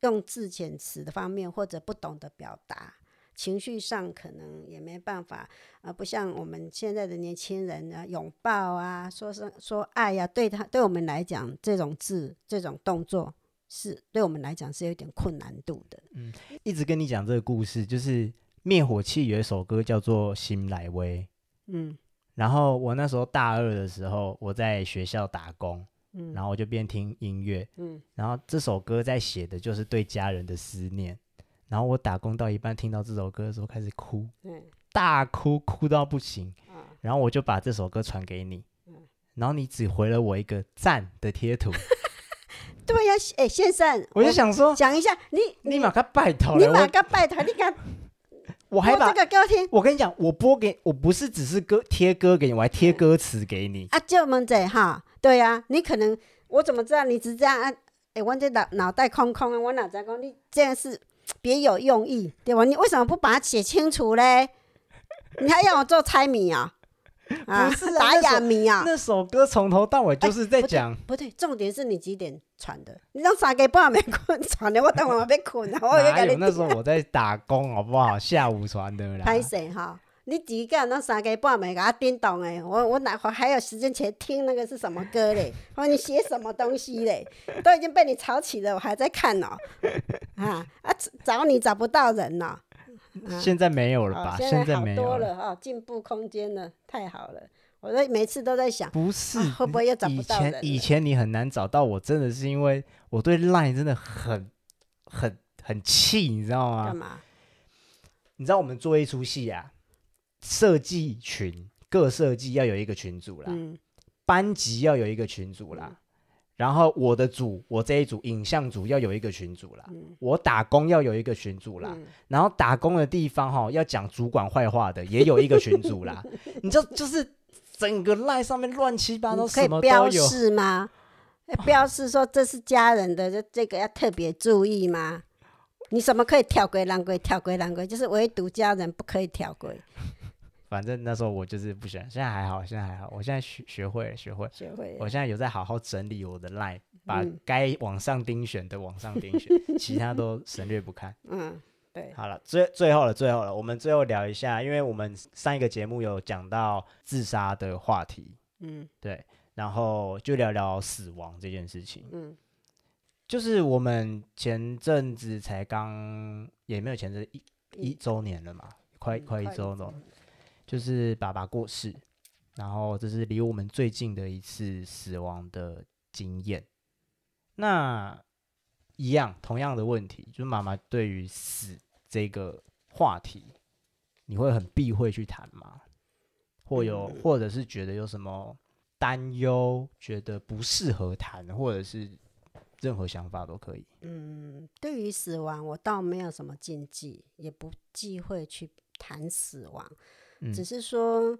用字遣词的方面或者不懂得表达，情绪上可能也没办法，啊、呃，不像我们现在的年轻人啊，拥抱啊，说声说爱呀、啊，对他对我们来讲，这种字这种动作是对我们来讲是有点困难度的。嗯，一直跟你讲这个故事，就是灭火器有一首歌叫做《新来威》，嗯然后我那时候大二的时候，我在学校打工，嗯，然后我就边听音乐，嗯然后这首歌在写的就是对家人的思念。然后我打工到一半，听到这首歌的时候开始哭，嗯大哭，哭到不行。啊然后我就把这首歌传给你，嗯然后你只回了我一个赞的贴图，<laughs> 对呀、哎、先生，我就想说，讲一下，你你马上拜托你马上拜托，你敢我还把播这个给我听我跟你讲，我播给我不是只是歌贴歌给你，我还贴歌词给你。啊，就问这哈，对呀、啊，你可能我怎么知道你只这样啊？哎，我这脑脑袋空空啊，我哪知道你这样是别有用意，对吧？你为什么不把它写清楚嘞？<laughs> 你还要我做猜谜啊？啊，不是啊打哑谜啊？那首歌从头到尾就是在讲，不对，重点是你几点传的？你让三更半没困传的，我等会要困了！我要哪有那时候我在打工，好不好？下午传的啦。拍谁哈？你几个那三更半夜给他叮咚哎！我我哪会还有时间去听那个是什么歌嘞？我 <laughs> 你写什么东西嘞？都已经被你吵起了，我还在看哦。<laughs> 啊啊！找你找不到人呢、啊。现在没有了吧？哦、现现在好没有多了哦，进、哦、步空间了，太好了。我在每次都在想，不是、啊、会不会又找不以到人了？前以前你很难找到我，真的是因为我对 Line 真的很很很气，你知道吗？干嘛？你知道我们做一出戏啊，设计群各设计要有一个群组啦，嗯、班级要有一个群组啦。嗯。然后我的组，我这一组影像组要有一个群组啦，嗯、我打工要有一个群组啦，嗯、然后打工的地方哈、哦、要讲主管坏话的也有一个群组啦，<laughs> 你就就是整个赖上面乱七八糟，可以标示吗？标示说这是家人的，这这个要特别注意吗？你什么可以跳轨、拦轨、跳轨、拦轨，就是唯独家人不可以跳轨。反正那时候我就是不喜欢，现在还好，现在还好，我现在学学会了，学会，学会。我现在有在好好整理我的 line，把该往上钉选的往上钉选，<laughs> 嗯、其他都省略不看。嗯，对。好了，最最后了，最后了，我们最后聊一下，因为我们上一个节目有讲到自杀的话题，嗯，对，然后就聊聊死亡这件事情，嗯，就是我们前阵子才刚，也没有前阵一一周年了嘛，快快一周了。就是爸爸过世，然后这是离我们最近的一次死亡的经验。那一样同样的问题，就是妈妈对于死这个话题，你会很避讳去谈吗？或有，或者是觉得有什么担忧，觉得不适合谈，或者是任何想法都可以。嗯，对于死亡，我倒没有什么禁忌，也不忌讳去谈死亡。只是说，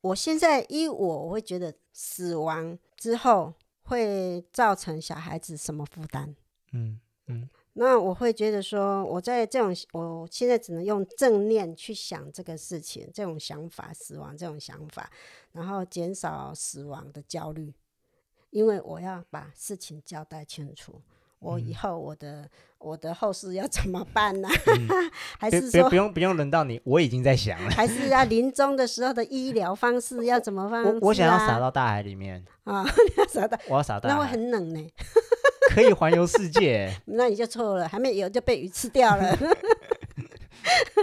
我现在依我，我会觉得死亡之后会造成小孩子什么负担？嗯嗯，那我会觉得说，我在这种，我现在只能用正念去想这个事情，这种想法，死亡这种想法，然后减少死亡的焦虑，因为我要把事情交代清楚。我以后我的、嗯、我的后事要怎么办呢？嗯、<laughs> 还是说不用不用轮到你？我已经在想了。<laughs> 还是要临终的时候的医疗方式要怎么方、啊？我我想要撒到大海里面啊！<laughs> 你要撒到，我要撒到，那会很冷呢。可以环游世界？那你就错了，还没游就被鱼吃掉了。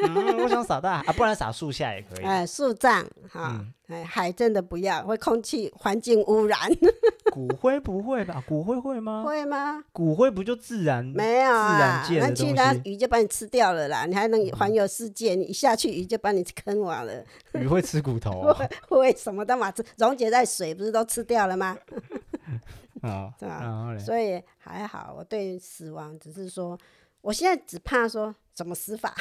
嗯，我想撒大海啊，不然撒树下也可以。哎，树葬哈，哎，海真的不要，会空气环境污染。<laughs> 骨灰不会吧？骨灰会吗？会吗？骨灰不就自然？没有啊，自然界的。那其他鱼就把你吃掉了啦，你还能环游世界？你一下去鱼就把你坑完了。鱼会吃骨头 <laughs> 啊？会，什么都嘛吃，溶解在水不是都吃掉了吗？<laughs> 啊，对吧？所以还好，我对死亡只是说，我现在只怕说怎么死法。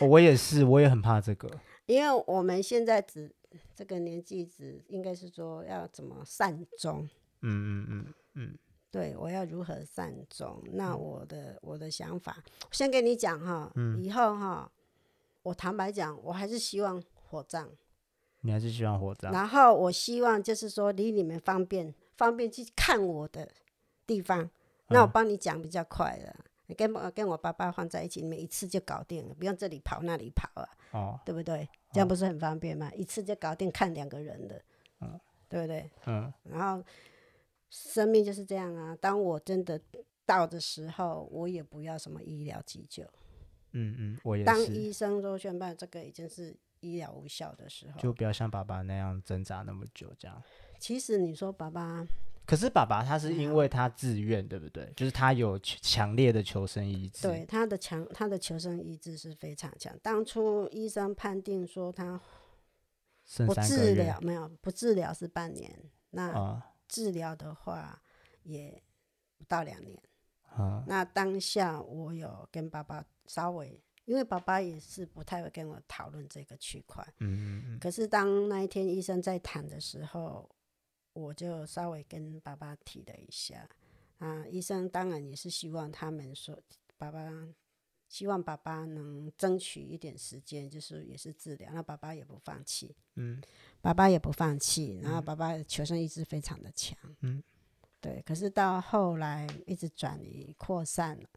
我也是，我也很怕这个，因为我们现在只这个年纪，只应该是说要怎么善终。嗯嗯嗯嗯，对，我要如何善终？那我的我的想法，先跟你讲哈，嗯、以后哈，我坦白讲，我还是希望火葬。你还是希望火葬？然后我希望就是说离你们方便，方便去看我的地方，那我帮你讲比较快了。嗯跟我跟我爸爸放在一起，你们一次就搞定了，不用这里跑那里跑啊，哦，对不对？这样不是很方便吗？哦、一次就搞定看两个人的，嗯，对不对？嗯，然后生命就是这样啊。当我真的到的时候，我也不要什么医疗急救。嗯嗯，我也是。当医生都宣判这个已经是医疗无效的时候，就不要像爸爸那样挣扎那么久，这样。其实你说爸爸。可是爸爸他是因为他自愿，对不对？就是他有强烈的求生意志。对，他的强，他的求生意志是非常强。当初医生判定说他不治疗，没有不治疗是半年，那治疗的话也不到两年。啊，那当下我有跟爸爸稍微，因为爸爸也是不太会跟我讨论这个区块。嗯嗯嗯。可是当那一天医生在谈的时候。我就稍微跟爸爸提了一下，啊，医生当然也是希望他们说，爸爸希望爸爸能争取一点时间，就是也是治疗，那爸爸也不放弃，嗯，爸爸也不放弃，然后爸爸求生意志非常的强，嗯，对，可是到后来一直转移扩散了，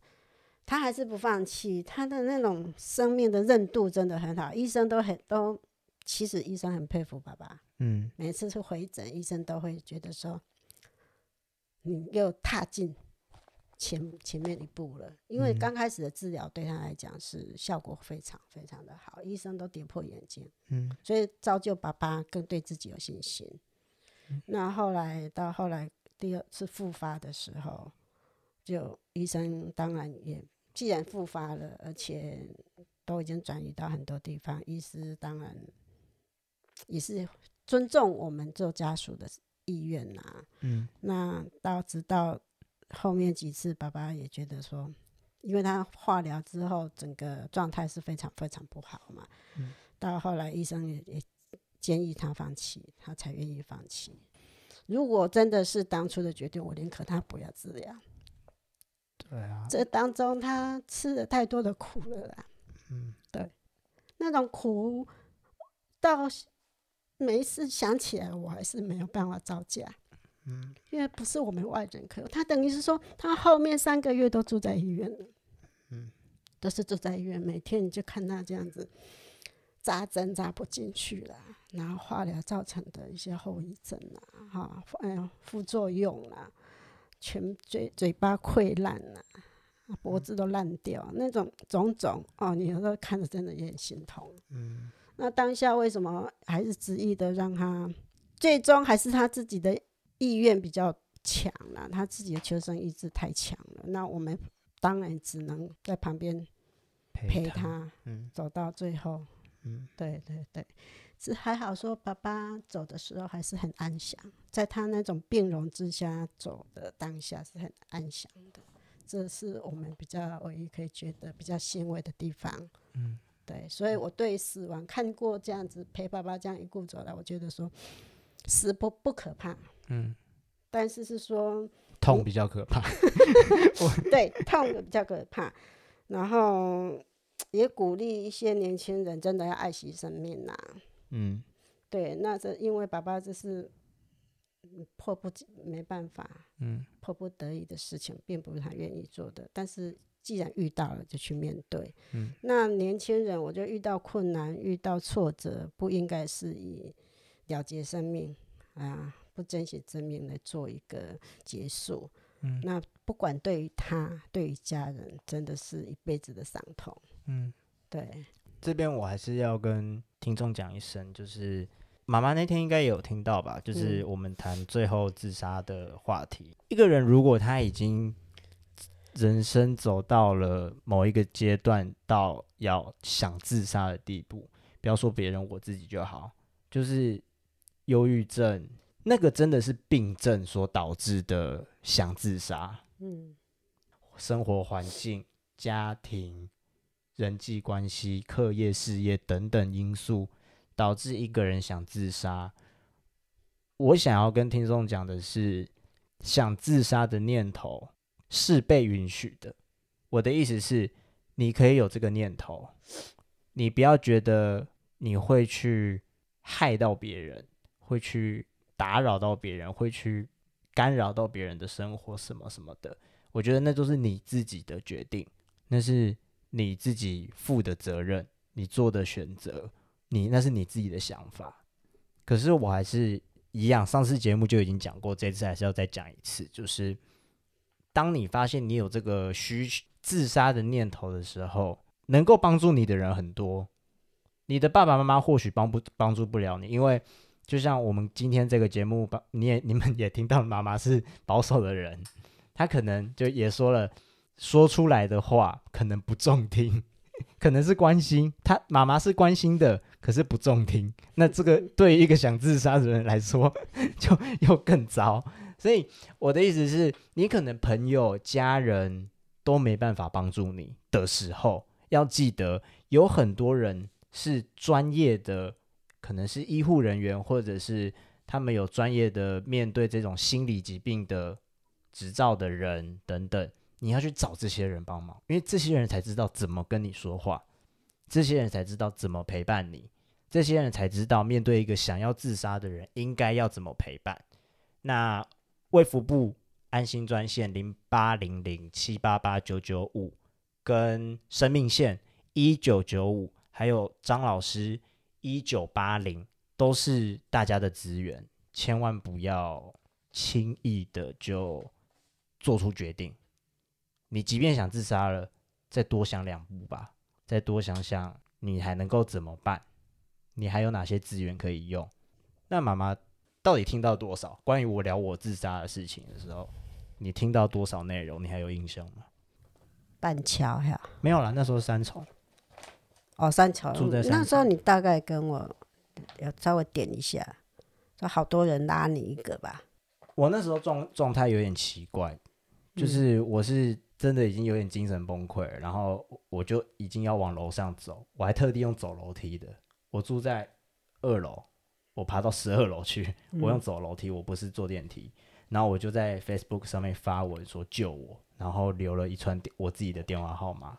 他还是不放弃，他的那种生命的韧度真的很好，医生都很都，其实医生很佩服爸爸。嗯，每次去回诊，医生都会觉得说，你又踏进前前面一步了。因为刚开始的治疗对他来讲是效果非常非常的好，医生都跌破眼镜。嗯，所以造就爸爸更对自己有信心。嗯，那后来到后来第二次复发的时候，就医生当然也既然复发了，而且都已经转移到很多地方，医师当然也是。尊重我们做家属的意愿呐、啊，嗯，那到直到后面几次，爸爸也觉得说，因为他化疗之后，整个状态是非常非常不好嘛，嗯，到后来医生也也建议他放弃，他才愿意放弃。如果真的是当初的决定，我宁可他不要治疗。对啊，这当中他吃了太多的苦了啦。嗯，对，那种苦到每一次想起来，我还是没有办法招架。嗯，因为不是我们外人可，他等于是说，他后面三个月都住在医院了。嗯，都是住在医院，每天你就看他这样子扎针扎不进去了，然后化疗造成的一些后遗症啊，哈，哎呀，副作用啊。全嘴嘴巴溃烂了，脖子都烂掉，那种种种哦，你有时候看着真的也很心痛。嗯，那当下为什么还是执意的让他？最终还是他自己的意愿比较强了，他自己的求生意志太强了。那我们当然只能在旁边陪他，嗯，走到最后。嗯，对对对。是还好，说爸爸走的时候还是很安详，在他那种病容之下走的当下是很安详的，这是我们比较唯一可以觉得比较欣慰的地方。嗯，对，所以我对死亡看过这样子陪爸爸这样一路走来，我觉得说死不不可怕，嗯，但是是说痛比较可怕，<laughs> 对，痛比较可怕，然后也鼓励一些年轻人真的要爱惜生命呐、啊。嗯，对，那是因为爸爸这是迫不及没办法，嗯，迫不得已的事情，并不是他愿意做的。但是既然遇到了，就去面对。嗯，那年轻人，我觉得遇到困难、遇到挫折，不应该是以了结生命啊，不珍惜生命来做一个结束。嗯，那不管对于他，对于家人，真的是一辈子的伤痛。嗯，对。这边我还是要跟听众讲一声，就是妈妈那天应该也有听到吧？就是我们谈最后自杀的话题。嗯。一个人如果他已经人生走到了某一个阶段，到要想自杀的地步，不要说别人，我自己就好，就是忧郁症，那个真的是病症所导致的想自杀。嗯，生活环境、家庭。人际关系、课业、事业等等因素，导致一个人想自杀。我想要跟听众讲的是，想自杀的念头是被允许的。我的意思是，你可以有这个念头，你不要觉得你会去害到别人，会去打扰到别人，会去干扰到别人的生活什么什么的。我觉得那都是你自己的决定，那是。你自己负的责任，你做的选择，你那是你自己的想法。可是我还是一样，上次节目就已经讲过，这次还是要再讲一次。就是当你发现你有这个需自杀的念头的时候，能够帮助你的人很多。你的爸爸妈妈或许帮不帮助不了你，因为就像我们今天这个节目，你也你们也听到妈妈是保守的人，她可能就也说了。说出来的话可能不中听，<laughs> 可能是关心他，妈妈是关心的，可是不中听。那这个对于一个想自杀的人来说，<laughs> 就又更糟。所以我的意思是，你可能朋友、家人都没办法帮助你的时候，要记得有很多人是专业的，可能是医护人员，或者是他们有专业的面对这种心理疾病的执照的人等等。你要去找这些人帮忙，因为这些人才知道怎么跟你说话，这些人才知道怎么陪伴你，这些人才知道面对一个想要自杀的人应该要怎么陪伴。那卫福部安心专线零八零零七八八九九五，跟生命线一九九五，还有张老师一九八零，都是大家的资源，千万不要轻易的就做出决定。你即便想自杀了，再多想两步吧，再多想想你还能够怎么办？你还有哪些资源可以用？那妈妈到底听到多少？关于我聊我自杀的事情的时候，你听到多少内容？你还有印象吗？板桥呀，没有啦，那时候三重。哦，三重住在三重。那时候你大概跟我要稍微点一下，说好多人拉你一个吧。我那时候状状态有点奇怪，就是我是。真的已经有点精神崩溃，然后我就已经要往楼上走，我还特地用走楼梯的。我住在二楼，我爬到十二楼去，我用走楼梯，我不是坐电梯。然后我就在 Facebook 上面发文说救我，然后留了一串我自己的电话号码。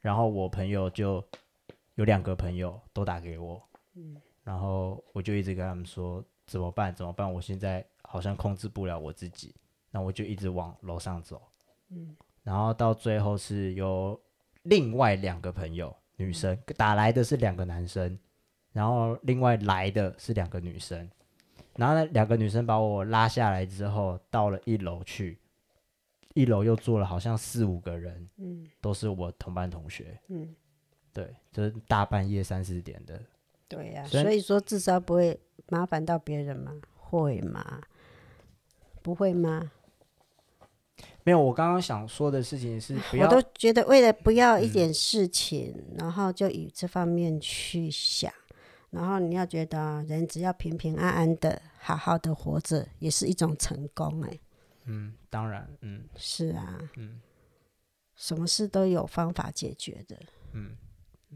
然后我朋友就有两个朋友都打给我，然后我就一直跟他们说怎么办？怎么办？我现在好像控制不了我自己，那我就一直往楼上走。嗯然后到最后是有另外两个朋友，女生打来的是两个男生。然后另外来的是两个女生，然后呢两个女生把我拉下来之后，到了一楼去，一楼又坐了好像四五个人，嗯，都是我同班同学，嗯，对，就是大半夜三四点的，对呀、啊，所以说至少不会麻烦到别人吗？会吗？不会吗？没有，我刚刚想说的事情是不要，我都觉得为了不要一点事情，嗯、然后就以这方面去想。然后你要觉得人只要平平安安的、好好的活着，也是一种成功哎。嗯，当然，嗯，是啊，嗯，什么事都有方法解决的。嗯，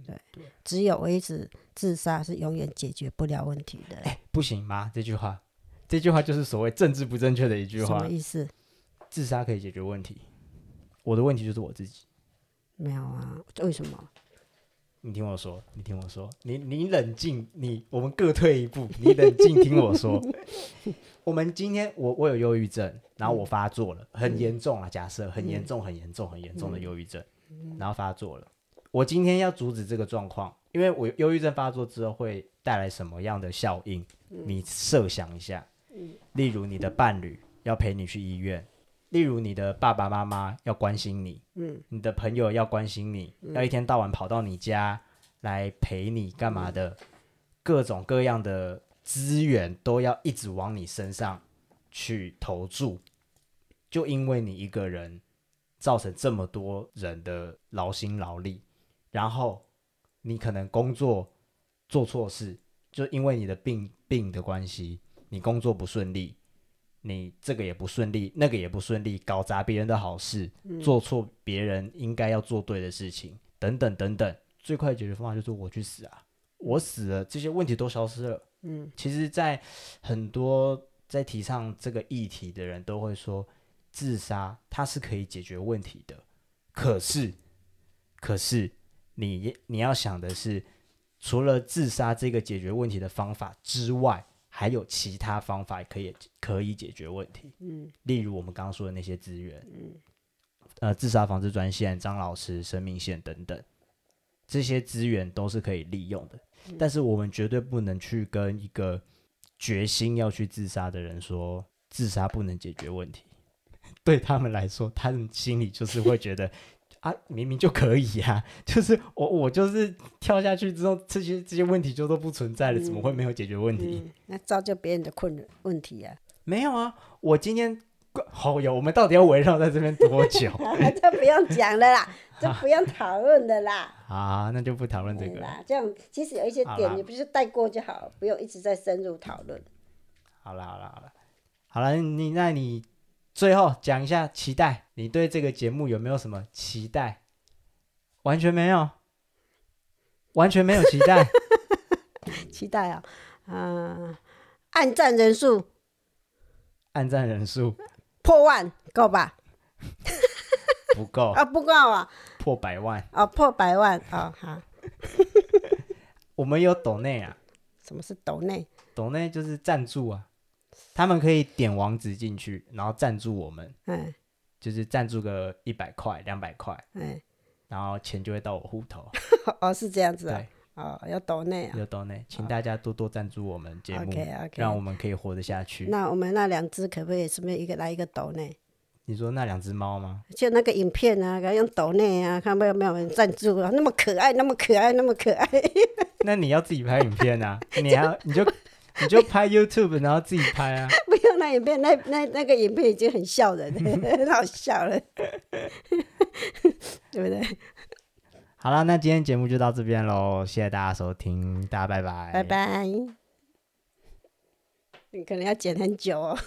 对，对，只有为止自杀是永远解决不了问题的。哎，不行吗？这句话，这句话就是所谓政治不正确的一句话。什么意思？自杀可以解决问题，我的问题就是我自己。没有啊？为什么？你听我说，你听我说，你你冷静，你我们各退一步，<laughs> 你冷静听我说。<laughs> 我们今天我我有忧郁症，然后我发作了，很严重啊，假设很严重、很严重、很严重的忧郁症，然后发作了。我今天要阻止这个状况，因为我忧郁症发作之后会带来什么样的效应？你设想一下，例如你的伴侣要陪你去医院。例如你的爸爸妈妈要关心你，嗯，你的朋友要关心你，嗯，要一天到晚跑到你家来陪你干嘛的，嗯，各种各样的资源都要一直往你身上去投注，就因为你一个人造成这么多人的劳心劳力，然后你可能工作做错事，就因为你的病病的关系，你工作不顺利。你这个也不顺利，那个也不顺利，搞砸别人的好事，嗯、做错别人应该要做对的事情，等等等等。最快解决方法就是我去死啊！我死了，这些问题都消失了。嗯，其实，在很多在提倡这个议题的人都会说，自杀它是可以解决问题的。可是，可是你你要想的是，除了自杀这个解决问题的方法之外。还有其他方法可以可以解决问题，嗯，例如我们刚刚说的那些资源，嗯，呃，自杀防治专线、张老师生命线等等，这些资源都是可以利用的。嗯，但是我们绝对不能去跟一个决心要去自杀的人说，自杀不能解决问题。<laughs> 对他们来说，他们心里就是会觉得。啊，明明就可以呀、啊！<laughs> 就是我，我就是跳下去之后，这些这些问题就都不存在了，嗯、怎么会没有解决问题？嗯、那造就别人的困问题呀、啊？没有啊！我今天好友，我们到底要围绕在这边多久？<laughs> 这不用讲了啦，<laughs> 这不用讨论的啦。啊，那就不讨论这个啦。这样其实有一些点，你不是带过就好，不用一直在深入讨论。好了，好了，好了，好了，你那你。最后讲一下期待，你对这个节目有没有什么期待？完全没有，完全没有期待。<laughs> 期待啊、哦，嗯、呃，按赞人数，按赞人数破万够吧？不够啊，不够啊，破百万啊、哦，破百万啊、哦，好。<laughs> 我们有抖内啊？什么是抖内？抖内就是赞助啊。他们可以点网址进去，然后赞助我们，嗯，就是赞助个一百块、两百块，嗯，然后钱就会到我户头。<laughs> 哦，是这样子啊，对，哦，要抖内啊，要抖内，请大家多多赞助我们节目让我们可以活得下去。那我们那两只可不可以顺便一个来一个抖内？你说那两只猫吗？就那个影片啊，用抖内啊，看没有没有人赞助啊，那么可爱，那么可爱，那么可爱。<laughs> 那你要自己拍影片啊？你要你就。你就拍 YouTube，然后自己拍啊！不用那影片，那那那个影片已经很笑人了，<laughs> 很好笑了，<laughs> 对不对？好了，那今天节目就到这边喽，谢谢大家收听，大家拜拜，拜拜。你可能要剪很久哦。